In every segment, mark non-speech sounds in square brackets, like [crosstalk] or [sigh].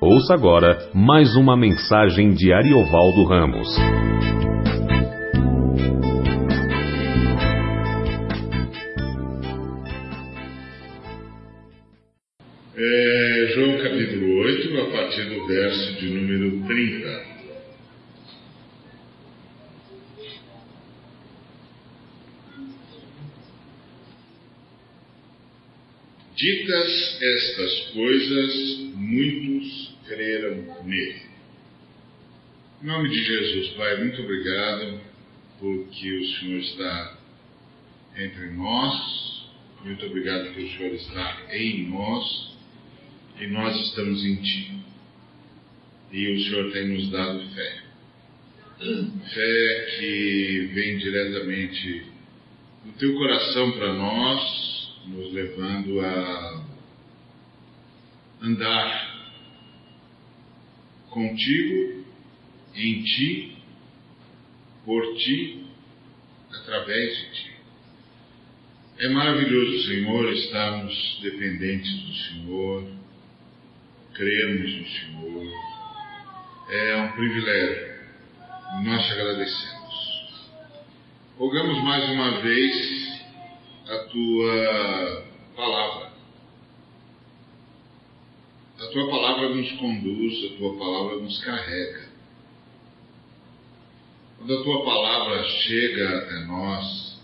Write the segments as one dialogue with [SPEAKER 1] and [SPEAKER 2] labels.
[SPEAKER 1] Ouça agora mais uma mensagem de Ariovaldo Ramos.
[SPEAKER 2] É, João capítulo 8, a partir do verso de número 30. Ditas estas coisas, muitos creram nele. Em nome de Jesus, Pai, muito obrigado porque o Senhor está entre nós. Muito obrigado porque o Senhor está em nós e nós estamos em Ti. E o Senhor tem nos dado fé. Fé que vem diretamente do Teu coração para nós, nos levando a andar contigo, em ti, por ti, através de ti. É maravilhoso, Senhor, estarmos dependentes do Senhor, crermos no Senhor. É um privilégio. Nós te agradecemos. Rogamos mais uma vez a tua palavra. A tua palavra nos conduz, a tua palavra nos carrega. Quando a tua palavra chega até nós,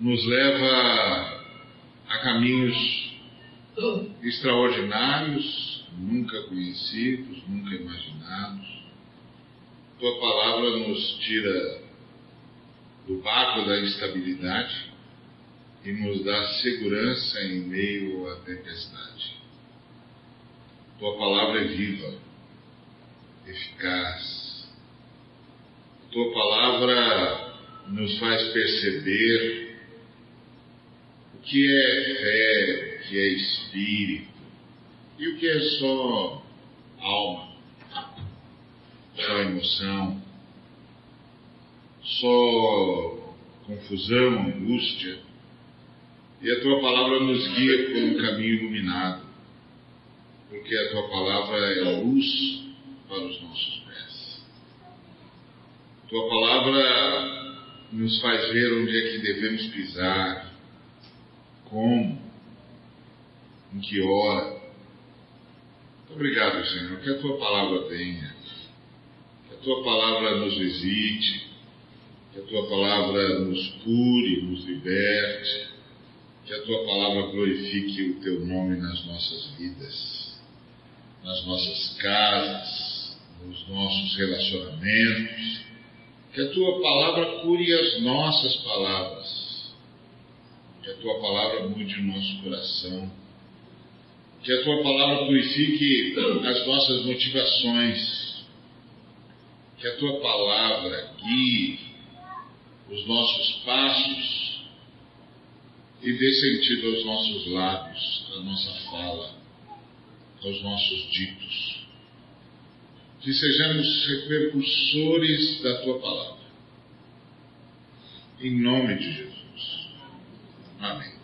[SPEAKER 2] nos leva a caminhos extraordinários, nunca conhecidos, nunca imaginados. Tua palavra nos tira do barco da instabilidade e nos dá segurança em meio à tempestade. Tua palavra é viva, eficaz. Tua palavra nos faz perceber o que é fé, o que é espírito e o que é só alma, só emoção, só confusão, angústia e a tua palavra nos guia por um caminho iluminado, porque a tua palavra é luz para os nossos pés. A tua palavra nos faz ver onde é que devemos pisar, como, em que hora. Muito obrigado, Senhor, que a tua palavra venha, que a tua palavra nos visite, que a tua palavra nos cure, nos liberte que a tua palavra glorifique o teu nome nas nossas vidas, nas nossas casas, nos nossos relacionamentos. Que a tua palavra cure as nossas palavras. Que a tua palavra mude o nosso coração. Que a tua palavra purifique as nossas motivações. Que a tua palavra guie os nossos passos e dê sentido aos nossos lábios, à nossa fala, aos nossos ditos. Que sejamos repercussores da tua palavra. Em nome de Jesus. Amém.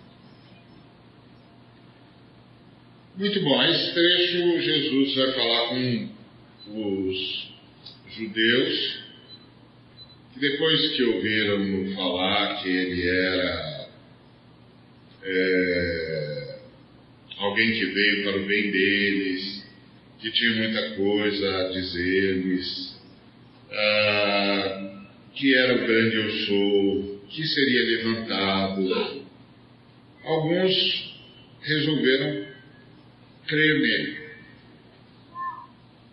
[SPEAKER 2] Muito bom, esse trecho Jesus vai falar com os judeus que depois que ouviram falar que ele era é, alguém que veio para o bem deles, que tinha muita coisa a dizer-lhes, ah, que era o grande eu sou, que seria levantado. Alguns resolveram crer nele.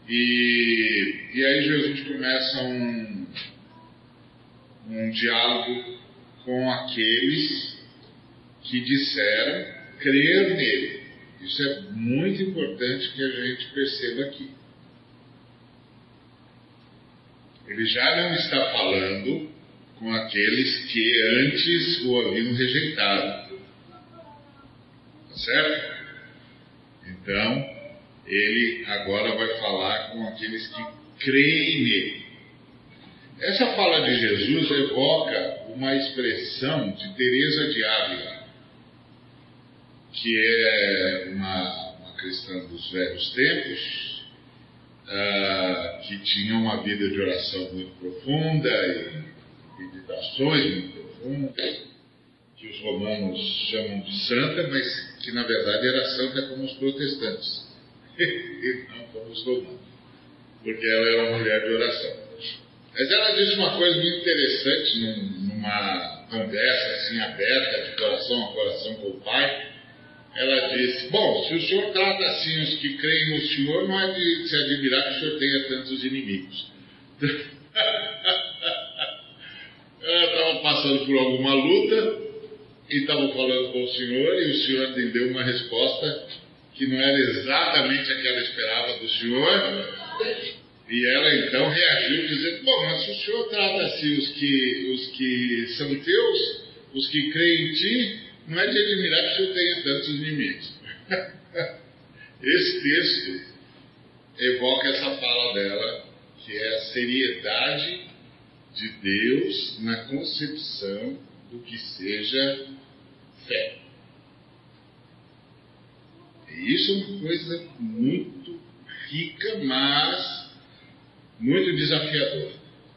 [SPEAKER 2] E, e aí Jesus começa um, um diálogo com aqueles que disseram crer nele. Isso é muito importante que a gente perceba aqui. Ele já não está falando com aqueles que antes o haviam rejeitado. Tá certo? Então, ele agora vai falar com aqueles que creem nele. Essa fala de Jesus evoca uma expressão de Teresa de Ávila que é uma, uma cristã dos velhos tempos, uh, que tinha uma vida de oração muito profunda e meditações muito profundas, que os romanos chamam de santa, mas que na verdade era santa como os protestantes, [laughs] e não como os romanos, porque ela era uma mulher de oração. Mas ela disse uma coisa muito interessante numa conversa assim aberta, de coração a coração com o pai. Ela disse: Bom, se o senhor trata assim os que creem no senhor, não é de se admirar que o senhor tenha tantos inimigos. [laughs] ela estava passando por alguma luta e estava falando com o senhor, e o senhor deu uma resposta que não era exatamente a que ela esperava do senhor. E ela então reagiu dizendo: Bom, mas se o senhor trata assim os que, os que são teus, os que creem em ti, não é de admirar que o senhor tenha tantos inimigos. [laughs] Esse texto evoca essa fala dela, que é a seriedade de Deus na concepção do que seja fé. E isso é uma coisa muito rica, mas muito desafiador,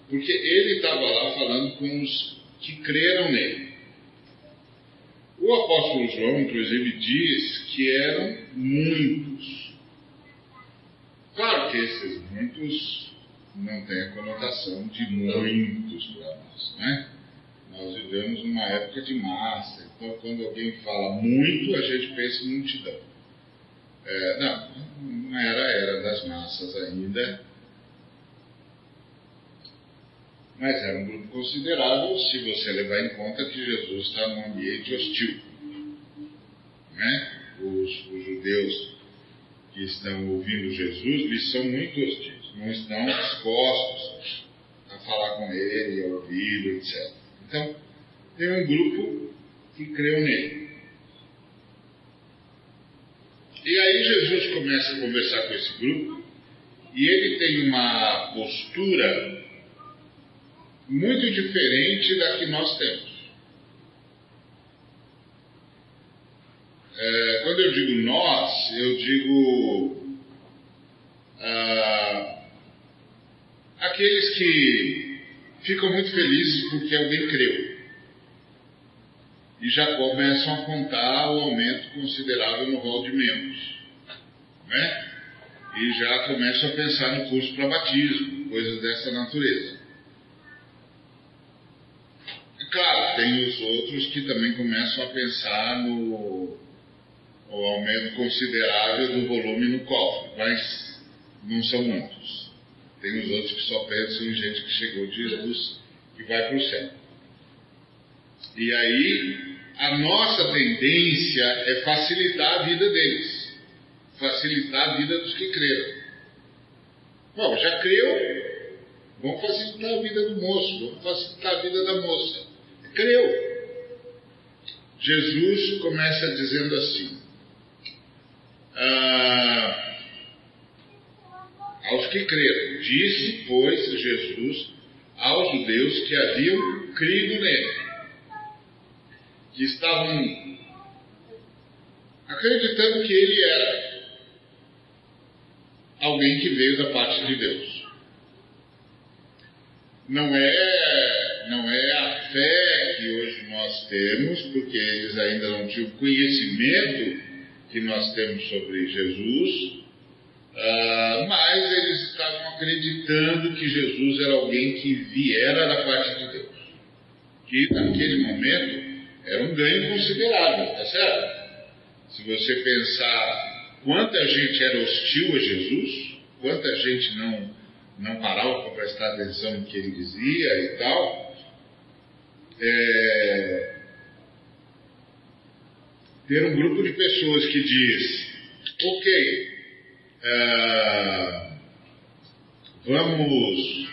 [SPEAKER 2] porque ele estava lá falando com os que creram nele. O apóstolo João, inclusive, diz que eram muitos. Claro que esses muitos não têm a conotação de muitos para nós, né? Nós vivemos numa época de massa, então quando alguém fala muito, a gente pensa em multidão. É, não, não era a era das massas ainda, mas era um grupo considerável se você levar em conta que Jesus está num ambiente hostil. Né? Os, os judeus que estão ouvindo Jesus lhes são muito hostis, não estão dispostos a falar com ele, a ouvi-lo, etc. Então, tem um grupo que creu nele. E aí Jesus começa a conversar com esse grupo e ele tem uma postura muito diferente da que nós temos. É, quando eu digo nós, eu digo ah, aqueles que ficam muito felizes porque alguém creu e já começam a contar o aumento considerável no rol de membros, né? E já começam a pensar no curso para batismo, coisas dessa natureza. Claro, tem os outros que também começam a pensar no, no aumento considerável do volume no cofre, mas não são muitos. Tem os outros que só pensam em gente que chegou de Jesus e vai para o céu. E aí, a nossa tendência é facilitar a vida deles, facilitar a vida dos que creram. Bom, já creu, vamos facilitar a vida do moço, vamos facilitar a vida da moça creu. Jesus começa dizendo assim: ah, aos que creram, disse, pois, Jesus aos judeus que haviam crido nele, que estavam acreditando que ele era alguém que veio da parte de Deus. Não é, não é a fé que hoje nós temos, porque eles ainda não tinham conhecimento que nós temos sobre Jesus, uh, mas eles estavam acreditando que Jesus era alguém que viera da parte de Deus. Que naquele momento era um ganho considerável, tá certo? Se você pensar quanta gente era hostil a Jesus, quanta gente não, não parava para prestar atenção no que ele dizia e tal, é, ter um grupo de pessoas que diz, ok, é, vamos,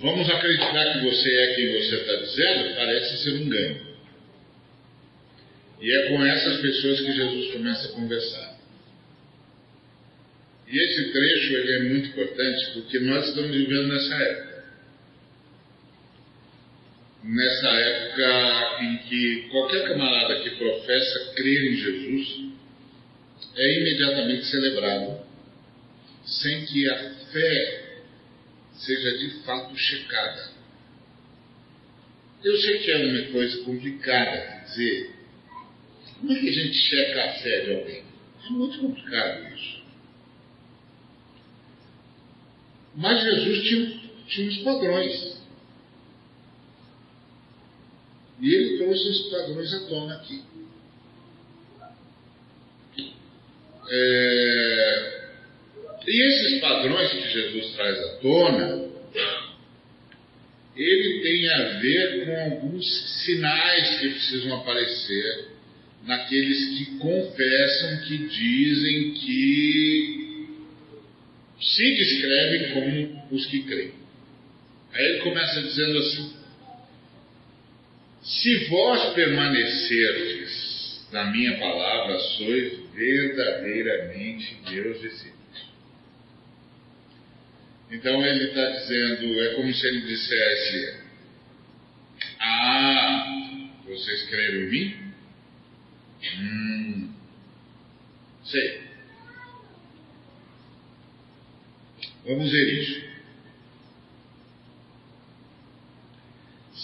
[SPEAKER 2] vamos acreditar que você é quem você está dizendo, parece ser um ganho. E é com essas pessoas que Jesus começa a conversar. E esse trecho ele é muito importante porque nós estamos vivendo nessa época nessa época em que qualquer camarada que professa crer em Jesus é imediatamente celebrado, sem que a fé seja de fato checada. Eu sei que é uma coisa complicada dizer. Como é que a gente checa a fé de alguém? É muito complicado isso. Mas Jesus tinha, tinha uns padrões. E ele trouxe esses padrões à tona aqui. É, e esses padrões que Jesus traz à tona, ele tem a ver com alguns sinais que precisam aparecer naqueles que confessam, que dizem que se descrevem como os que creem. Aí ele começa dizendo assim: Se vós permanecerdes na minha palavra, sois verdadeiramente meus discípulos. Então ele está dizendo, é como se ele dissesse: Ah, vocês creram em mim? Hum, sei. Vamos ver isso.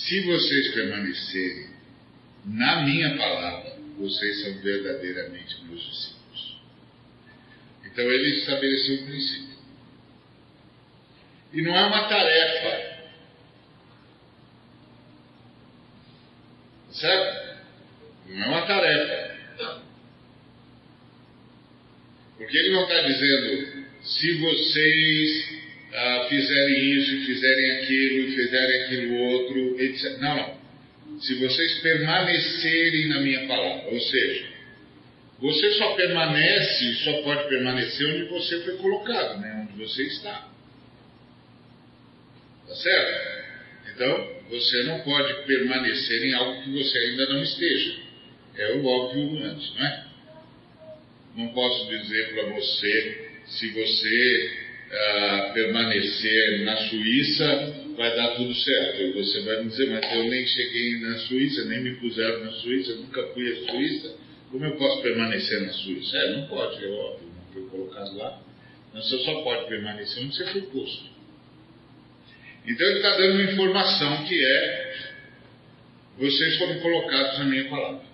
[SPEAKER 2] Se vocês permanecerem na minha palavra, vocês são verdadeiramente meus discípulos. Então ele estabeleceu um princípio. E não é uma tarefa. Certo? Não é uma tarefa. Porque ele não está dizendo, se vocês ah, fizerem isso, fizerem aquilo, fizerem aquilo outro, etc. Não, não. Se vocês permanecerem na minha palavra, ou seja, você só permanece, só pode permanecer onde você foi colocado, né? onde você está. Tá certo? Então, você não pode permanecer em algo que você ainda não esteja. É o óbvio antes, não é? Não posso dizer para você se você permanecer na Suíça vai dar tudo certo. E você vai me dizer, mas eu nem cheguei na Suíça, nem me puseram na Suíça, nunca fui à Suíça. Como eu posso permanecer na Suíça? É, não pode, é óbvio, não foi colocado lá. Mas você só pode permanecer onde você foi posto. Então ele está dando uma informação que é: vocês foram colocados na minha palavra.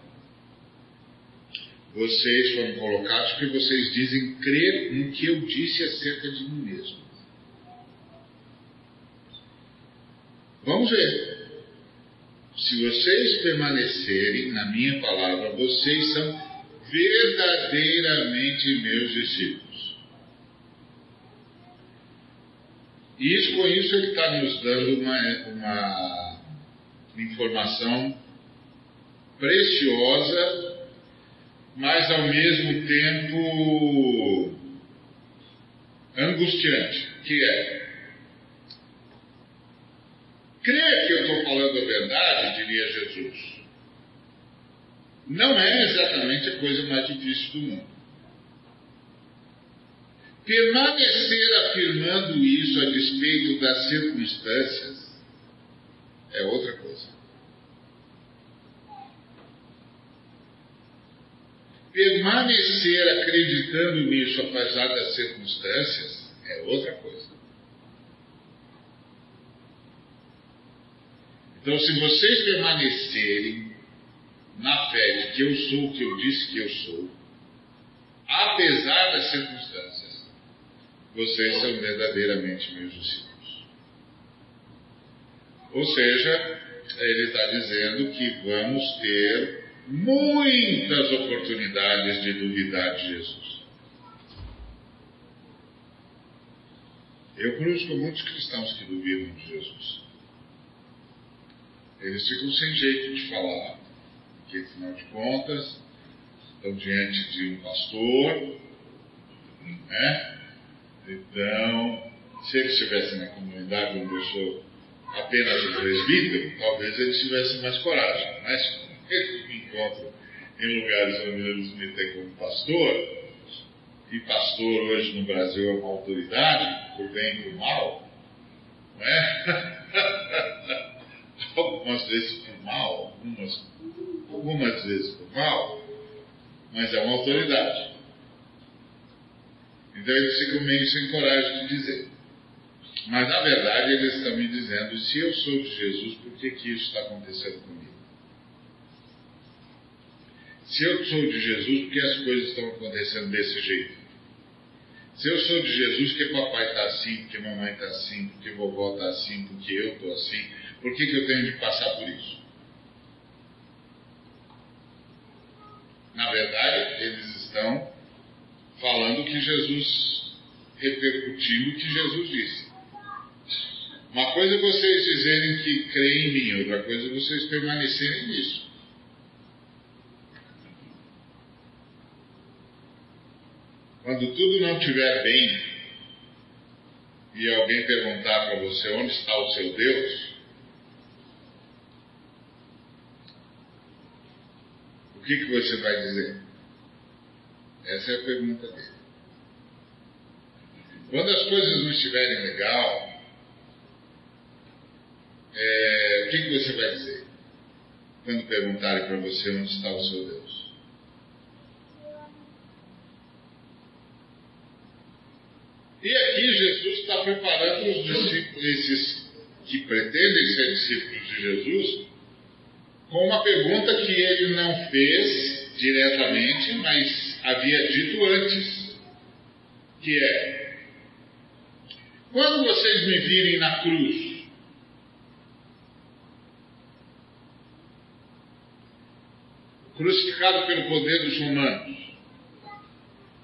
[SPEAKER 2] Vocês foram colocados porque vocês dizem crer no que eu disse acerca de mim mesmo. Vamos ver. Se vocês permanecerem na minha palavra, vocês são verdadeiramente meus discípulos. E isso, com isso ele está nos dando uma, uma informação preciosa mas ao mesmo tempo angustiante, que é crer que eu estou falando a verdade, diria Jesus, não é exatamente a coisa mais difícil do mundo. Permanecer afirmando isso a despeito das circunstâncias é outra coisa. Permanecer acreditando nisso, apesar das circunstâncias, é outra coisa. Então, se vocês permanecerem na fé de que eu sou o que eu disse que eu sou, apesar das circunstâncias, vocês são verdadeiramente meus discípulos. Ou seja, ele está dizendo que vamos ter muitas oportunidades de duvidar de Jesus. Eu conheço muitos cristãos que duvidam de Jesus. Eles ficam sem jeito de falar, porque afinal de contas estão diante de um pastor, né? Então, se eles estivessem na comunidade onde eu sou apenas um presbítero, talvez eles tivessem mais coragem. Mas encontram em lugares onde eles me têm como pastor, e pastor hoje no Brasil é uma autoridade, por bem e por mal, não é? [laughs] algumas vezes por mal, algumas, algumas vezes por mal, mas é uma autoridade. Então eles ficam meio sem coragem de dizer. Mas na verdade eles estão me dizendo: se eu sou de Jesus, por que, que isso está acontecendo comigo? Se eu sou de Jesus, por que as coisas estão acontecendo desse jeito? Se eu sou de Jesus, porque papai está assim, porque mamãe está assim, porque vovó está assim, porque eu estou assim, por que, que eu tenho de passar por isso? Na verdade, eles estão falando que Jesus, repercutindo o que Jesus disse. Uma coisa é vocês dizerem que creem em mim, outra coisa é vocês permanecerem nisso. Quando tudo não estiver bem e alguém perguntar para você onde está o seu Deus, o que, que você vai dizer? Essa é a pergunta dele. Quando as coisas não estiverem legal, é, o que, que você vai dizer? Quando perguntarem para você onde está o seu Deus? E aqui Jesus está preparando os discípulos, esses que pretendem ser discípulos de Jesus, com uma pergunta que ele não fez diretamente, mas havia dito antes, que é: quando vocês me virem na cruz, crucificado pelo poder dos romanos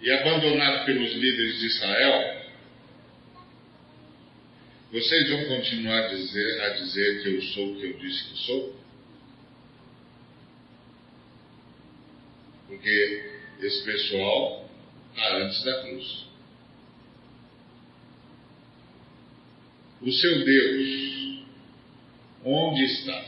[SPEAKER 2] e abandonado pelos líderes de Israel, vocês vão continuar a dizer, a dizer que eu sou o que eu disse que sou? Porque esse pessoal está antes da cruz. O seu Deus, onde está?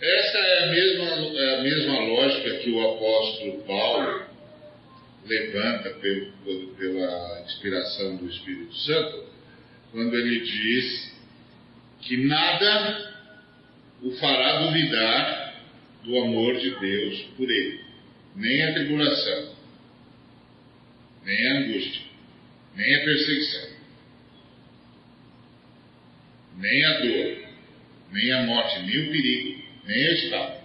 [SPEAKER 2] Essa é a mesma, é a mesma lógica que o apóstolo Paulo levanta pelo, pela inspiração do Espírito Santo, quando ele diz que nada o fará duvidar do amor de Deus por ele, nem a tribulação, nem a angústia, nem a perseguição, nem a dor, nem a morte, nem o perigo, nem a espada.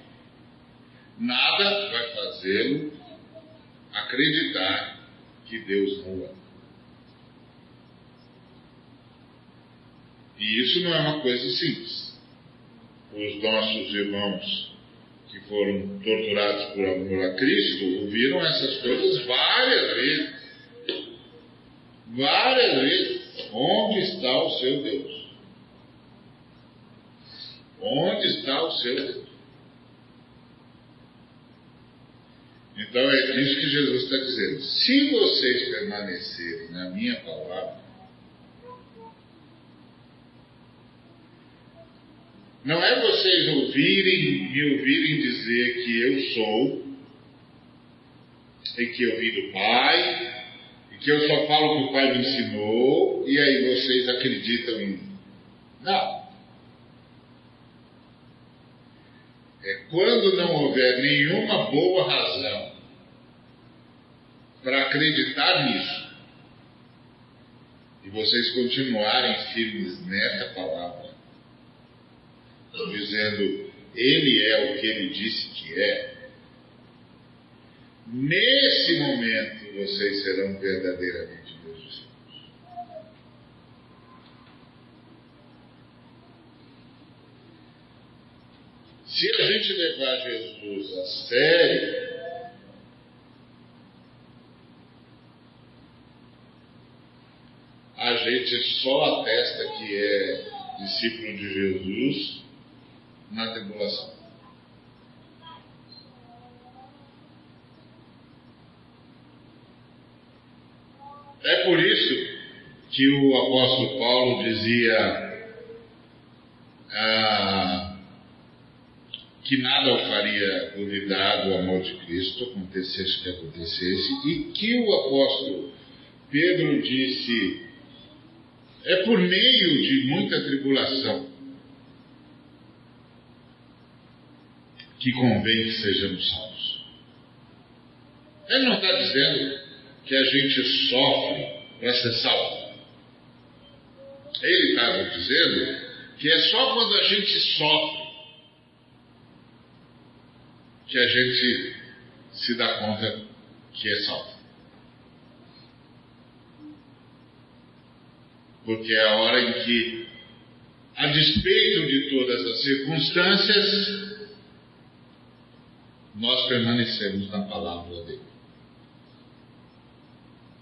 [SPEAKER 2] Nada vai fazê-lo acreditar que Deus não ama. E isso não é uma coisa simples. Os nossos irmãos que foram torturados por amor a Cristo ouviram essas coisas várias vezes. Várias vezes. Onde está o seu Deus? Onde está o seu Deus? Então é isso que Jesus está dizendo. Se vocês permanecerem na minha palavra, não é vocês ouvirem, me ouvirem dizer que eu sou, e que eu vi do Pai, e que eu só falo o que o Pai me ensinou, e aí vocês acreditam em mim. Não. É quando não houver nenhuma boa razão para acreditar nisso e vocês continuarem firmes nessa palavra, dizendo Ele é o que Ele disse que é, nesse momento vocês serão verdadeiramente meus discípulos. Se a gente levar Jesus a sério, a gente só atesta que é discípulo de Jesus na tribulação. É por isso que o apóstolo Paulo dizia ah, que nada o faria duvidar do amor de Cristo, acontecesse o que acontecesse, e que o apóstolo Pedro disse é por meio de muita tribulação que convém que sejamos salvos. Ele não está dizendo que a gente sofre para ser salvo. Ele estava dizendo que é só quando a gente sofre que a gente se dá conta que é salvo. Porque é a hora em que, a despeito de todas as circunstâncias, nós permanecemos na palavra dele.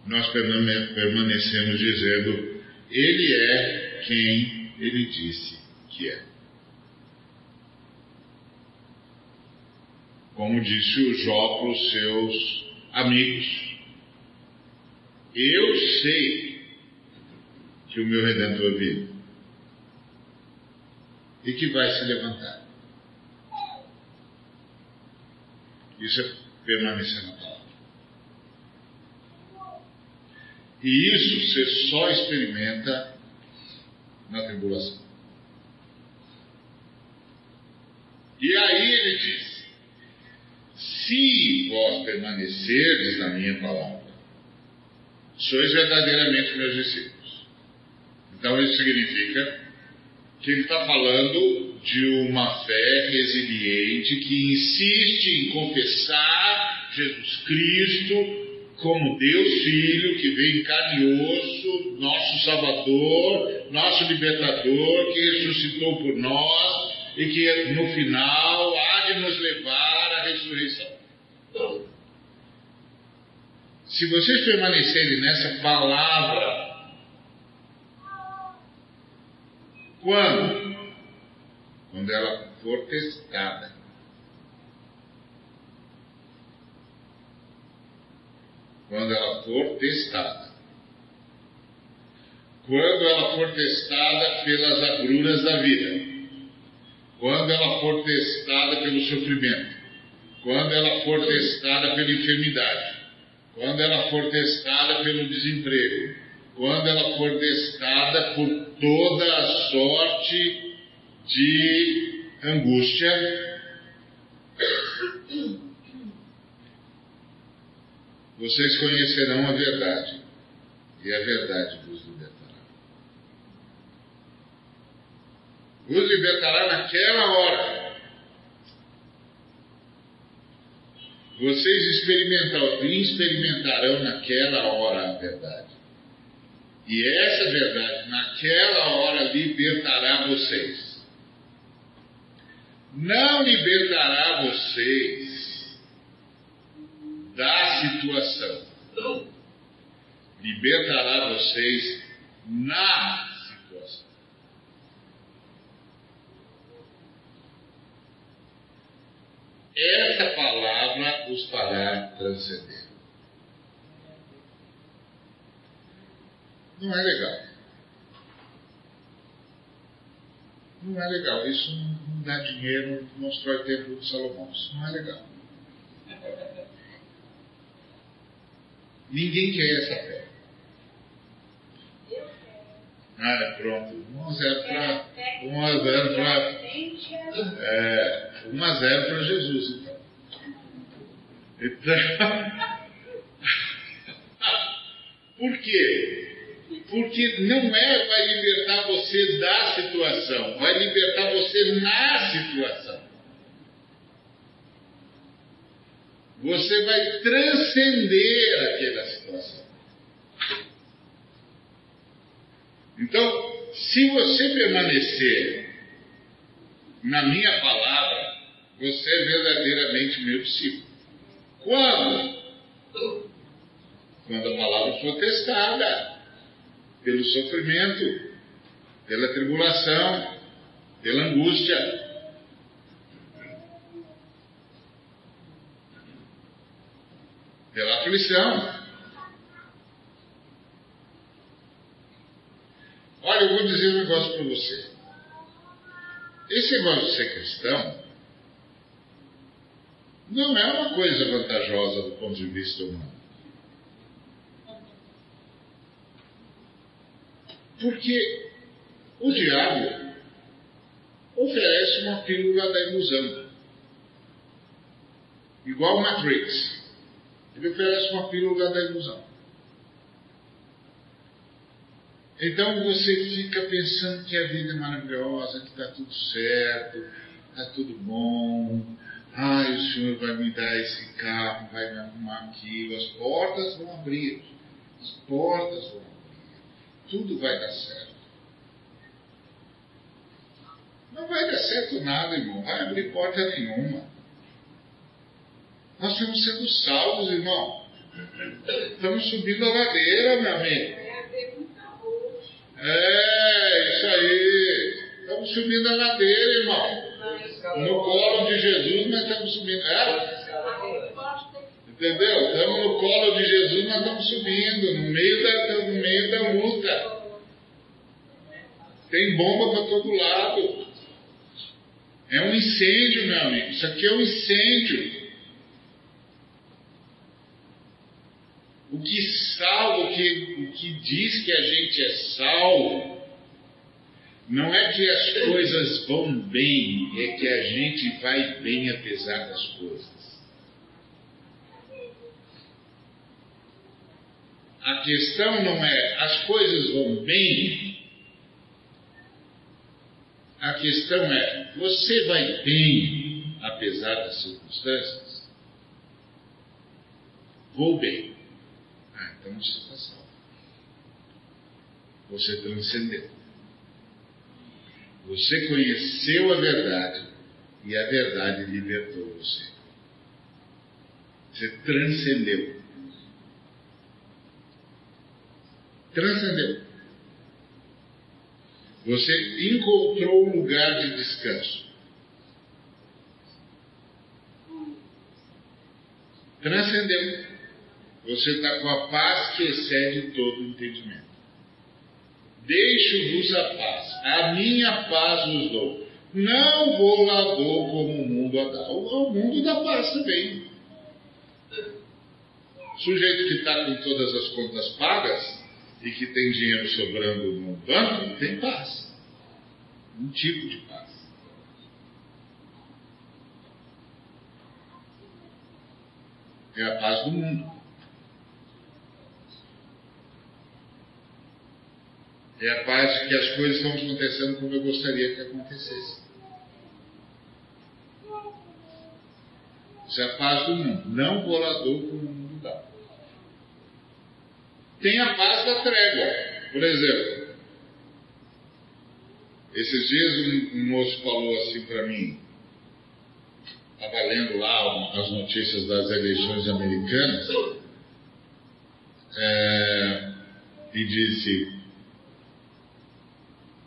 [SPEAKER 2] Nós permanecemos dizendo: Ele é quem ele disse que é. Como disse o Jó para os seus amigos: Eu sei que o meu redentor vive e que vai se levantar. Isso é permanecer na palavra. E isso você só experimenta na tribulação. E aí ele diz: Se vós permanecerdes na minha palavra, sois verdadeiramente meus discípulos. Então isso significa que ele está falando de uma fé resiliente que insiste em confessar Jesus Cristo como Deus Filho que veio em carne e osso, nosso Salvador, nosso Libertador, que ressuscitou por nós e que no final há de nos levar à ressurreição. Se vocês permanecerem nessa palavra, quando? Quando ela for testada. Quando ela for testada. Quando ela for testada pelas agruras da vida. Quando ela for testada pelo sofrimento. Quando ela for testada pela enfermidade. Quando ela for testada pelo desemprego. Quando ela for testada por toda a sorte de angústia, vocês conhecerão a verdade, e a verdade vos libertará. Vos libertará naquela hora. Vocês experimentarão, experimentarão naquela hora a verdade. E essa verdade, naquela hora, libertará vocês. Não libertará vocês da situação. Libertará vocês na situação. Essa palavra os fará transcender. Não é legal. Não é legal. Isso não dá dinheiro, não constrói o templo de Salomão. Isso não é legal. [laughs] Ninguém quer essa fé. Ah, pronto. 1 a 0 para 1 a 0 para é, 1 a 0 para Jesus, então. Então, [laughs] por quê? Porque não é vai libertar você da situação, vai libertar você na situação. Você vai transcender aquela situação. Então, se você permanecer na minha palavra, você é verdadeiramente meu discípulo. Quando? Quando a palavra for testada pelo sofrimento, pela tribulação, pela angústia. Pela aflição. Olha, eu vou dizer um negócio para você. Esse negócio de ser cristão não é uma coisa vantajosa do ponto de vista humano. Porque o diabo oferece uma pílula da ilusão, igual Matrix. Ele oferece uma pílula da ilusão. Então você fica pensando que a vida é maravilhosa, que está tudo certo, está tudo bom. Ai, o senhor vai me dar esse carro, vai me arrumar aquilo, as portas vão abrir. As portas vão abrir tudo vai dar certo. Não vai dar certo nada, irmão, vai abrir porta nenhuma. Nós estamos sendo salvos, irmão. Estamos subindo a ladeira, meu amigo. É, isso aí. Estamos subindo a ladeira, irmão. No colo de Jesus nós estamos subindo. É? Entendeu? Estamos no colo de Jesus, nós estamos subindo, no meio da, no meio da luta. Tem bomba para todo lado. É um incêndio, meu amigo. Isso aqui é um incêndio. O que salva, o que, o que diz que a gente é salvo, não é que as coisas vão bem, é que a gente vai bem apesar das coisas. A questão não é as coisas vão bem, a questão é você vai bem apesar das circunstâncias? Vou bem. Ah, então você está salvo. Você transcendeu. Você conheceu a verdade e a verdade libertou você. Você transcendeu. Transcendeu. Você encontrou um lugar de descanso. Transcendeu. Você está com a paz que excede todo entendimento. Deixo-vos a paz, a minha paz vos dou. Não vou lá dou como o mundo a dá. O mundo dá paz também. Sujeito que está com todas as contas pagas e que tem dinheiro sobrando no banco, tem paz. Um tipo de paz. É a paz do mundo. É a paz de que as coisas estão acontecendo como eu gostaria que acontecesse. Isso é a paz do mundo. Não bolador como o mundo dá. Tem a paz da trégua. Por exemplo, esses dias um, um moço falou assim para mim, estava lendo lá as notícias das eleições americanas, é, e disse,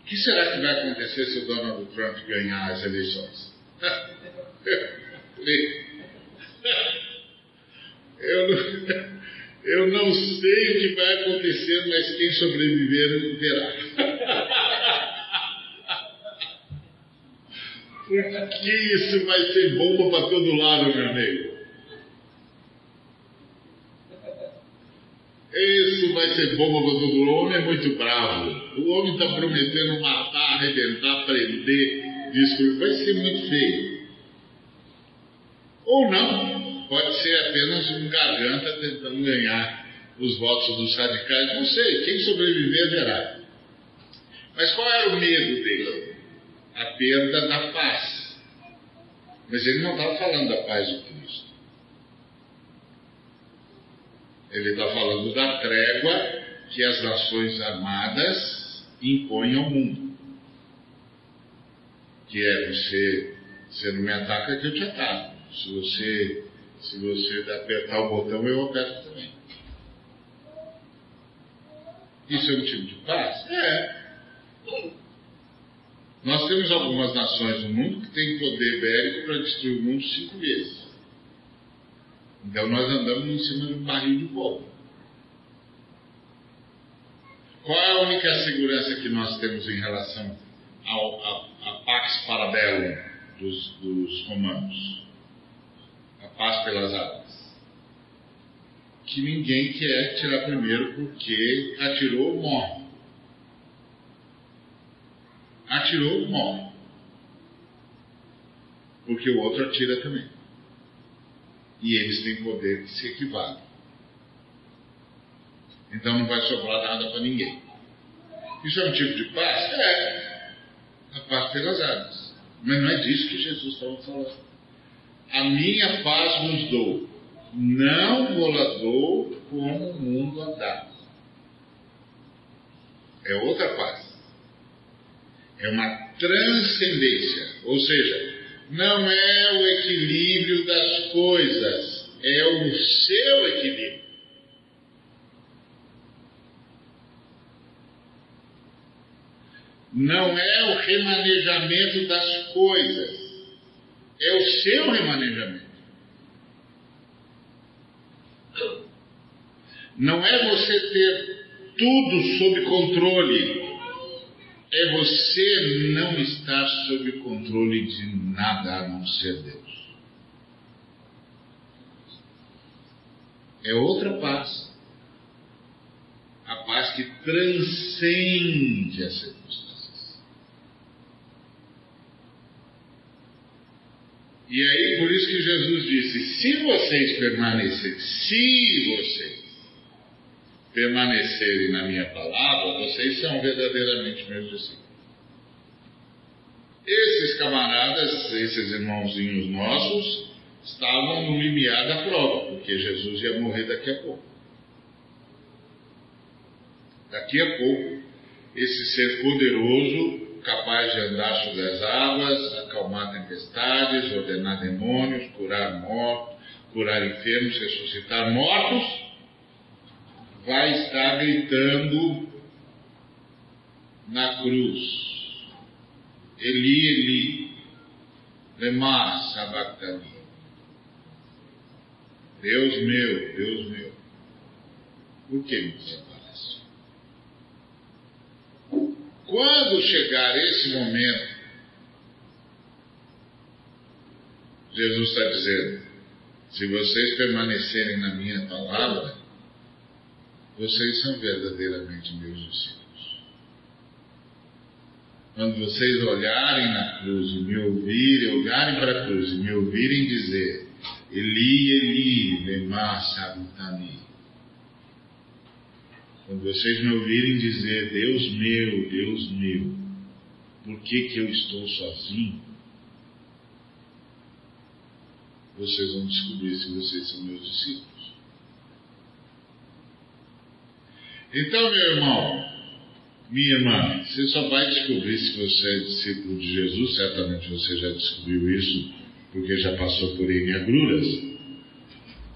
[SPEAKER 2] o que será que vai acontecer se o Donald Trump ganhar as eleições? [laughs] [laughs] Eu não, eu não sei o que vai acontecer, mas quem sobreviver verá. Porque isso vai ser bomba para todo lado, meu amigo. Isso vai ser bomba para todo mundo. O homem é muito bravo. O homem está prometendo matar, arrebentar, prender, destruir. Vai ser muito feio. Ou não. Pode ser apenas um garganta tentando ganhar os votos dos radicais. Não sei. Quem sobreviver verá. Mas qual era o medo dele? A perda da paz. Mas ele não estava falando da paz de Cristo. Ele está falando da trégua que as nações armadas impõem ao mundo. Que é você, você não me ataca que eu te ataco. Se você, se você apertar o botão, eu aperto também. Isso é um tipo de paz? É. Nós temos algumas nações no mundo que têm poder bélico para destruir o mundo cinco vezes. Então nós andamos em cima de um barril de pólvora. Qual é a única segurança que nós temos em relação a Pax Parabellum dos, dos romanos? A paz pelas águas. Que ninguém quer tirar primeiro porque atirou, morre. Atirou, morre. Porque o outro atira também e eles têm poder que se equivale. Então não vai sobrar nada para ninguém. Isso é um tipo de paz? É. A paz pelas águas. Mas não é disso que Jesus estava falando. A minha paz vos dou. Não vou dou como o mundo a dá. É outra paz. É uma transcendência. Ou seja, não é o equilíbrio das coisas, é o seu equilíbrio. Não é o remanejamento das coisas, é o seu remanejamento. Não é você ter tudo sob controle, é você não estar sob controle de nada a não ser Deus. É outra paz. A paz que transcende as circunstâncias. E aí, por isso que Jesus disse: se vocês permanecerem, se vocês permanecerem na minha palavra, vocês são verdadeiramente meus discípulos. Esses camaradas, esses irmãozinhos nossos, estavam no limiar da prova, porque Jesus ia morrer daqui a pouco. Daqui a pouco, esse ser poderoso, capaz de andar sobre as águas, acalmar tempestades, ordenar demônios, curar mortos, curar enfermos, ressuscitar mortos, vai estar gritando na cruz. Eli, Eli, lema sabachthani. Deus meu, Deus meu, por que me Quando chegar esse momento, Jesus está dizendo: se vocês permanecerem na minha palavra, vocês são verdadeiramente meus discípulos. Quando vocês olharem na cruz e me ouvirem, olharem para a cruz e me ouvirem dizer, Eli, Eli, lema sabachthani. Quando vocês me ouvirem dizer, Deus meu, Deus meu, por que, que eu estou sozinho? Vocês vão descobrir se vocês são meus discípulos. Então, meu irmão, minha irmã, você só vai descobrir se você é discípulo de Jesus, certamente você já descobriu isso, porque já passou por N agruras.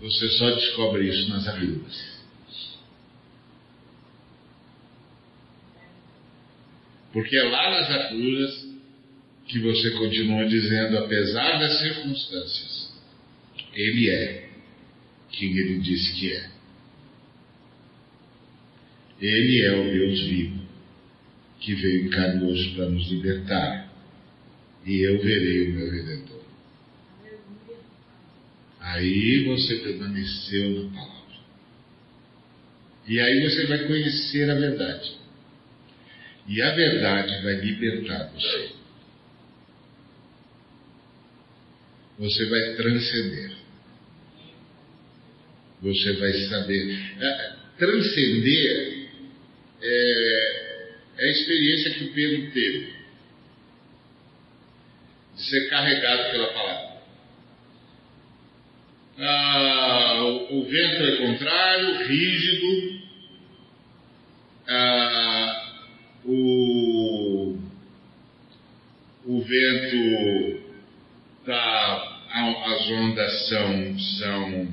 [SPEAKER 2] Você só descobre isso nas agruras. Porque é lá nas agruras que você continua dizendo, apesar das circunstâncias, Ele é quem Ele disse que é. Ele é o Deus vivo, que veio hoje para nos libertar. E eu verei o meu Redentor. Aí você permaneceu na palavra. E aí você vai conhecer a verdade. E a verdade vai libertar você. Você vai transcender. Você vai saber. É, transcender é, é a experiência que o Pedro teve de ser carregado pela palavra. Ah, o, o, vento é contrário, rígido, ah, o, o vento tá, as ondas são, são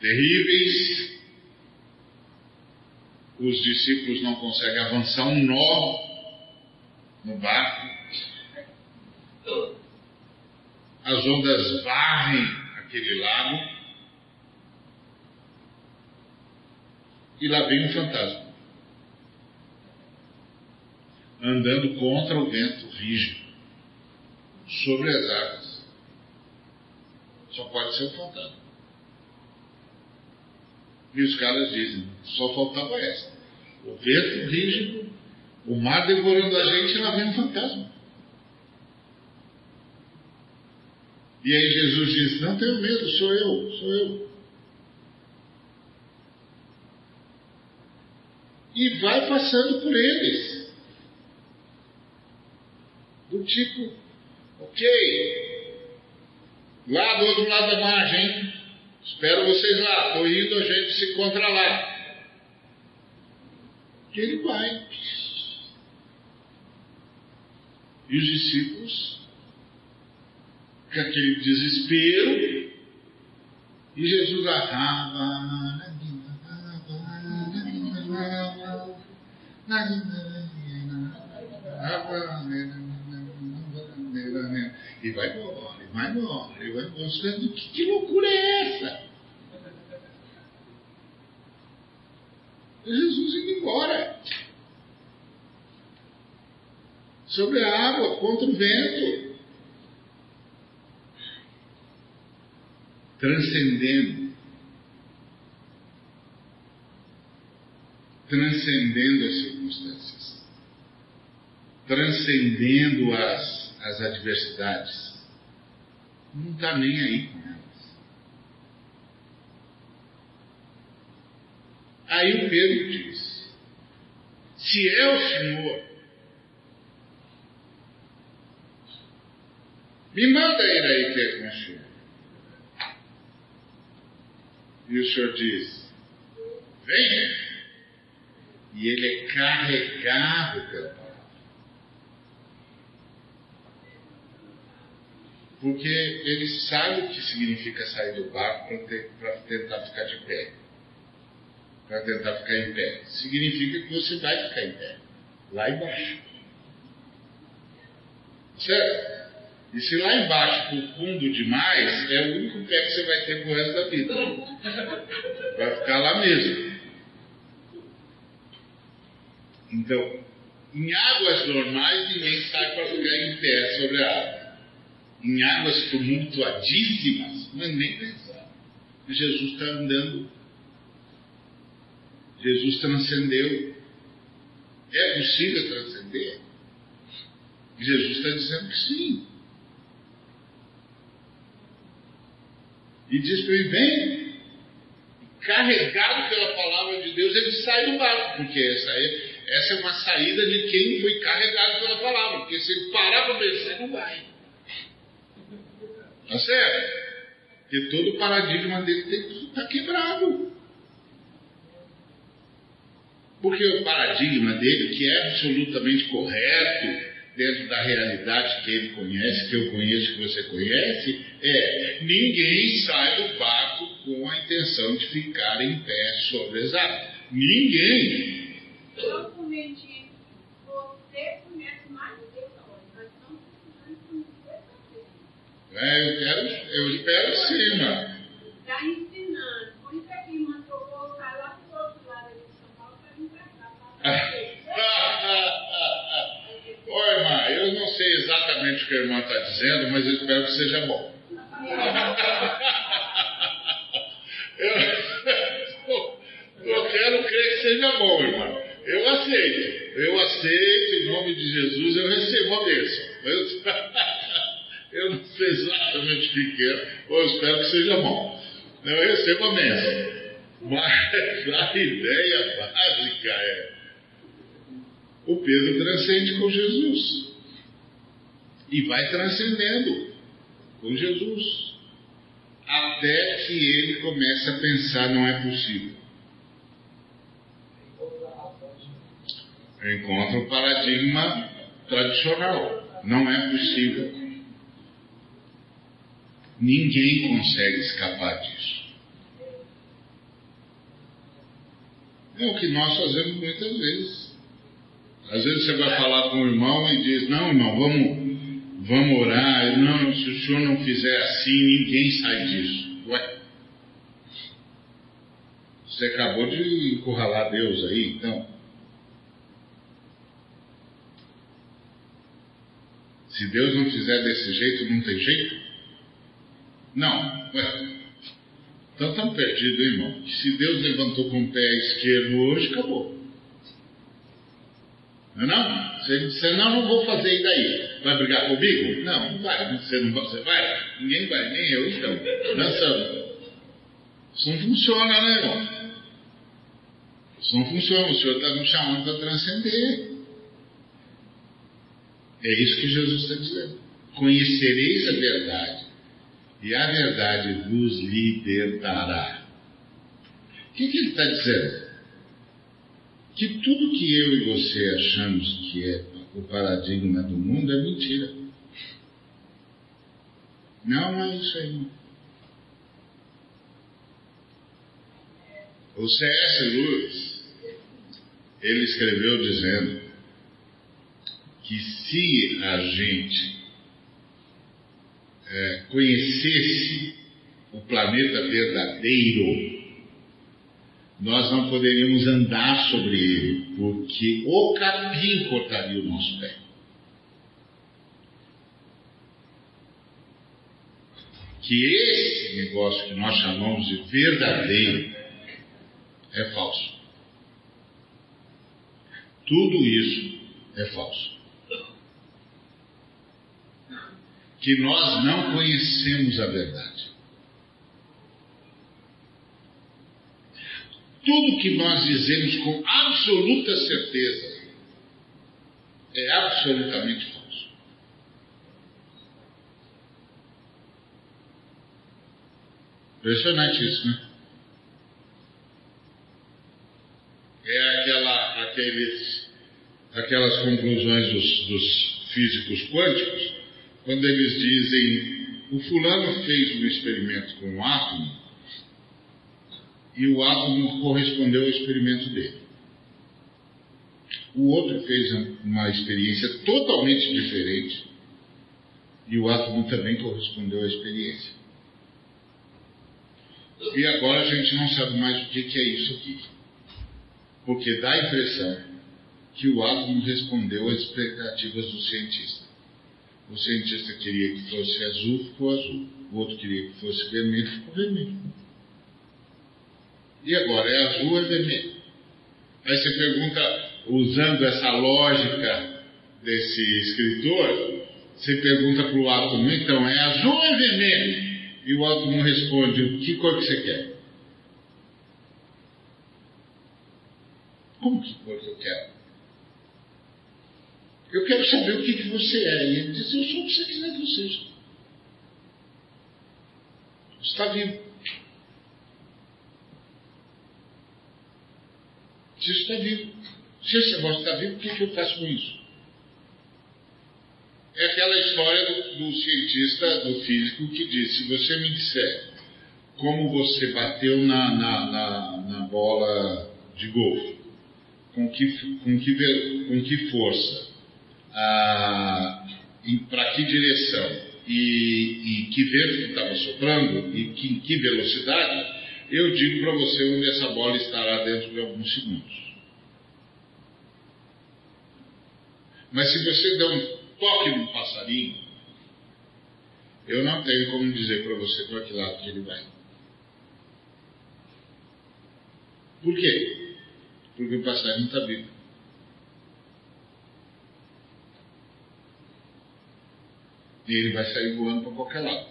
[SPEAKER 2] terríveis, os discípulos não conseguem avançar um nó no barco. As ondas varrem aquele lago. E lá vem um fantasma. Andando contra o vento rígido. Sobre as águas. Só pode ser um fantasma. E os caras dizem, só faltava essa. O vento rígido, o mar devorando a gente e lá vem um fantasma. E aí Jesus diz, não tenho medo, sou eu, sou eu. e vai passando por eles. Tipo, ok, lá do outro lado da margem, espero vocês lá, estou indo, a gente se encontra lá. E ele vai. E os discípulos, com aquele desespero, e Jesus arrava, e vai embora, e vai embora, e vai embora. Que, que loucura é essa? Jesus indo embora. Sobre a água, contra o vento. Transcendendo. Transcendendo as circunstâncias. Transcendendo as, as adversidades. Não está nem aí com elas. Aí o Pedro diz: Se é o Senhor, me manda ir aí ter com o Senhor. E o Senhor diz: Vem. E ele é carregado pela palavra. Porque ele sabe o que significa sair do barco para tentar ficar de pé para tentar ficar em pé. Significa que você vai ficar em pé, lá embaixo. Certo? E se lá embaixo for fundo demais, é o único pé que você vai ter pro resto da vida. Vai ficar lá mesmo. Então, em águas normais, ninguém sai para ficar em pé sobre a água. Em águas tumultuadíssimas, não é nem pensar. Jesus está andando Jesus transcendeu. É possível transcender? Jesus está dizendo que sim. E diz para ele: vem. Carregado pela palavra de Deus, ele sai do barco, porque essa, é, essa é uma saída de quem foi carregado pela palavra. Porque se ele parar para pensar, não vai. Tá certo? Porque todo o paradigma dele está quebrado. Porque o paradigma dele, que é absolutamente correto dentro da realidade que ele conhece, que eu conheço, que você conhece, é ninguém sai do barco com a intenção de ficar em pé sobre as águas. Ninguém.
[SPEAKER 3] Eu cometi, você conhece mais do que nós, nós estamos precisando de
[SPEAKER 2] É, eu quero, eu espero sim, mano.
[SPEAKER 3] Está ensinando. Por isso é que trocou, sai lá pro outro lado de São Paulo para vir para cá. [laughs]
[SPEAKER 2] Oi, irmã, eu não sei exatamente o que a irmã está dizendo, mas eu espero que seja bom. [laughs] eu, eu quero crer que seja bom, irmã. Eu aceito. Eu aceito, em nome de Jesus, eu recebo a bênção. Eu, eu não sei exatamente o que é, eu espero que seja bom. Eu recebo a bênção. Mas a ideia básica é: o Pedro transcende com Jesus. E vai transcendendo com Jesus. Até que ele começa a pensar: não é possível. Encontra o paradigma tradicional. Não é possível. Ninguém consegue escapar disso. É o que nós fazemos muitas vezes. Às vezes você vai falar com o irmão e diz: Não, irmão, vamos, vamos orar. Não, se o senhor não fizer assim, ninguém sai disso. Ué. Você acabou de encurralar Deus aí, então. Se Deus não fizer desse jeito, não tem jeito? Não. Ué. Então estamos perdidos, irmão. Se Deus levantou com o pé esquerdo hoje, acabou. Não é não? Você disse, não, não vou fazer e daí? Vai brigar comigo? Não, não vai. Você, não, você vai? Ninguém vai, nem eu então. Dançando. Isso não funciona, né, irmão? Isso não funciona. O Senhor está nos chamando para transcender. É isso que Jesus está dizendo. Conhecereis a verdade, e a verdade vos libertará. O que, que ele está dizendo? Que tudo que eu e você achamos que é o paradigma do mundo é mentira. Não, é isso aí. O C.S. Lewis, ele escreveu dizendo que se a gente é, conhecesse o planeta verdadeiro, nós não poderíamos andar sobre ele, porque o capim cortaria o nosso pé. Que esse negócio que nós chamamos de verdadeiro é falso. Tudo isso é falso. Que nós não conhecemos a verdade. Tudo que nós dizemos com absoluta certeza é absolutamente falso. Impressionante isso, né? É aquela, aqueles, aquelas conclusões dos, dos físicos quânticos, quando eles dizem o fulano fez um experimento com um átomo e o átomo correspondeu ao experimento dele. O outro fez uma experiência totalmente diferente e o átomo também correspondeu à experiência. E agora a gente não sabe mais o que é isso aqui. Porque dá a impressão que o átomo respondeu às expectativas do cientista. O cientista queria que fosse azul, ficou azul. O outro queria que fosse vermelho, ficou vermelho. E agora, é azul ou é vermelho? Aí você pergunta, usando essa lógica desse escritor, você pergunta para o átomo, então, é azul ou é vermelho? E o átomo responde, que cor que você quer? Como que cor que eu quero? Eu quero saber o que, que você é. E ele diz, eu sou o que você quiser que eu seja. Está vivo. Se isso está vivo. Se esse negócio está vivo, o que, que eu faço com isso? É aquela história do, do, cientista, do físico, que diz: se você me disser como você bateu na, na, na, na bola de golfe, com que, com que, com que força, ah, para que direção e, e que vento estava soprando e que, que velocidade, eu digo para você onde essa bola estará dentro de alguns segundos. Mas se você der um toque no passarinho, eu não tenho como dizer para você para que lado que ele vai. Por quê? Porque o passarinho está vivo. E ele vai sair voando para qualquer lado.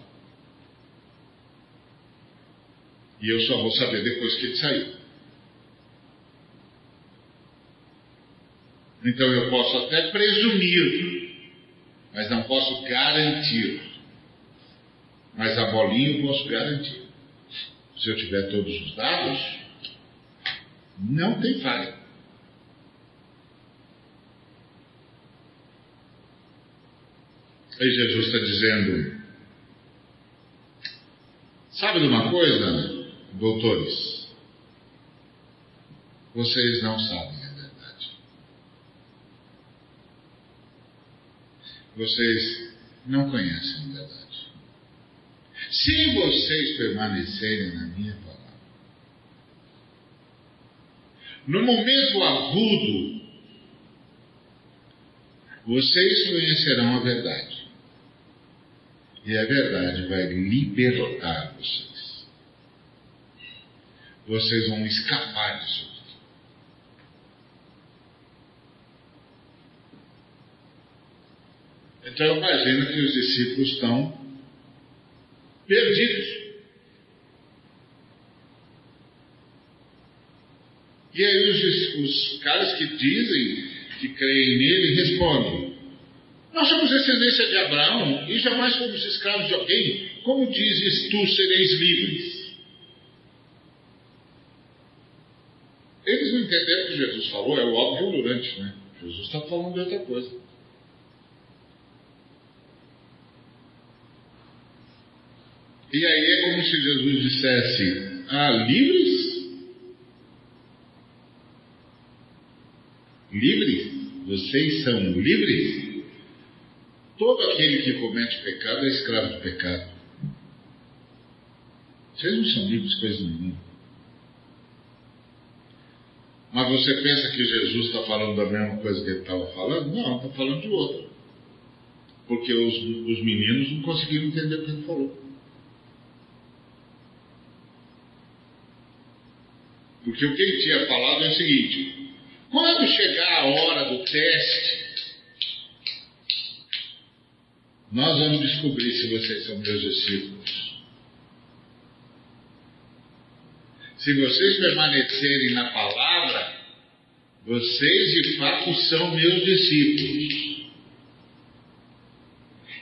[SPEAKER 2] E eu só vou saber depois que ele saiu. Então eu posso até presumir, mas não posso garantir. Mas a bolinha eu posso garantir. Se eu tiver todos os dados, não tem falha. Aí Jesus está dizendo: Sabe de uma coisa? doutores, vocês não sabem a verdade. Vocês não conhecem a verdade. Se vocês permanecerem na minha palavra, no momento agudo, vocês conhecerão a verdade. E a verdade vai libertar vocês vocês vão escapar disso. Então imagina que os discípulos estão perdidos. E aí os, os caras que dizem que creem nele respondem: Nós somos descendência de Abraão e jamais fomos escravos de alguém. Como dizes tu sereis livres? Eles não entenderam o que Jesus falou, é o óbvio durante, né? Jesus está falando de outra coisa. E aí é como se Jesus dissesse: Ah, livres? Livres? Vocês são livres? Todo aquele que comete pecado é escravo do pecado. Vocês não são livres de coisa nenhuma. Mas você pensa que Jesus está falando da mesma coisa que ele estava falando? Não, está falando de outra. Porque os, os meninos não conseguiram entender o que ele falou. Porque o que ele tinha falado é o seguinte: quando chegar a hora do teste, nós vamos descobrir se vocês são meus discípulos. Se vocês permanecerem na palavra, vocês de fato são meus discípulos.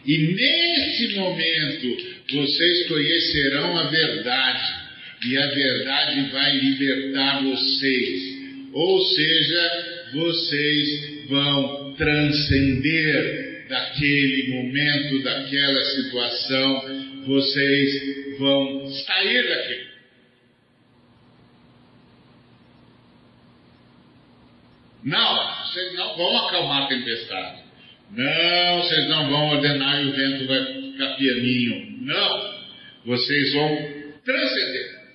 [SPEAKER 2] E nesse momento vocês conhecerão a verdade, e a verdade vai libertar vocês. Ou seja, vocês vão transcender daquele momento, daquela situação, vocês vão sair daquilo. Não, vocês não vão acalmar a tempestade. Não, vocês não vão ordenar e o vento vai ficar pianinho. Não, vocês vão transcender.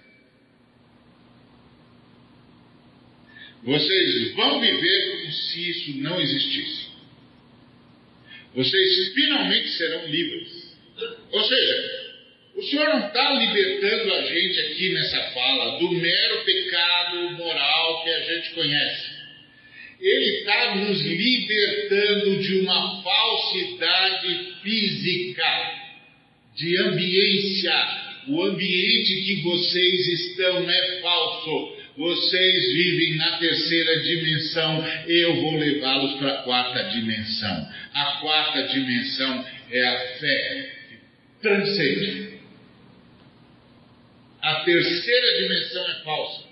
[SPEAKER 2] Vocês vão viver como se isso não existisse. Vocês finalmente serão livres. Ou seja, o Senhor não está libertando a gente aqui nessa fala do mero pecado moral que a gente conhece. Ele está nos libertando de uma falsidade física, de ambiência. O ambiente que vocês estão é falso. Vocês vivem na terceira dimensão, eu vou levá-los para a quarta dimensão. A quarta dimensão é a fé que transcende. A terceira dimensão é falsa.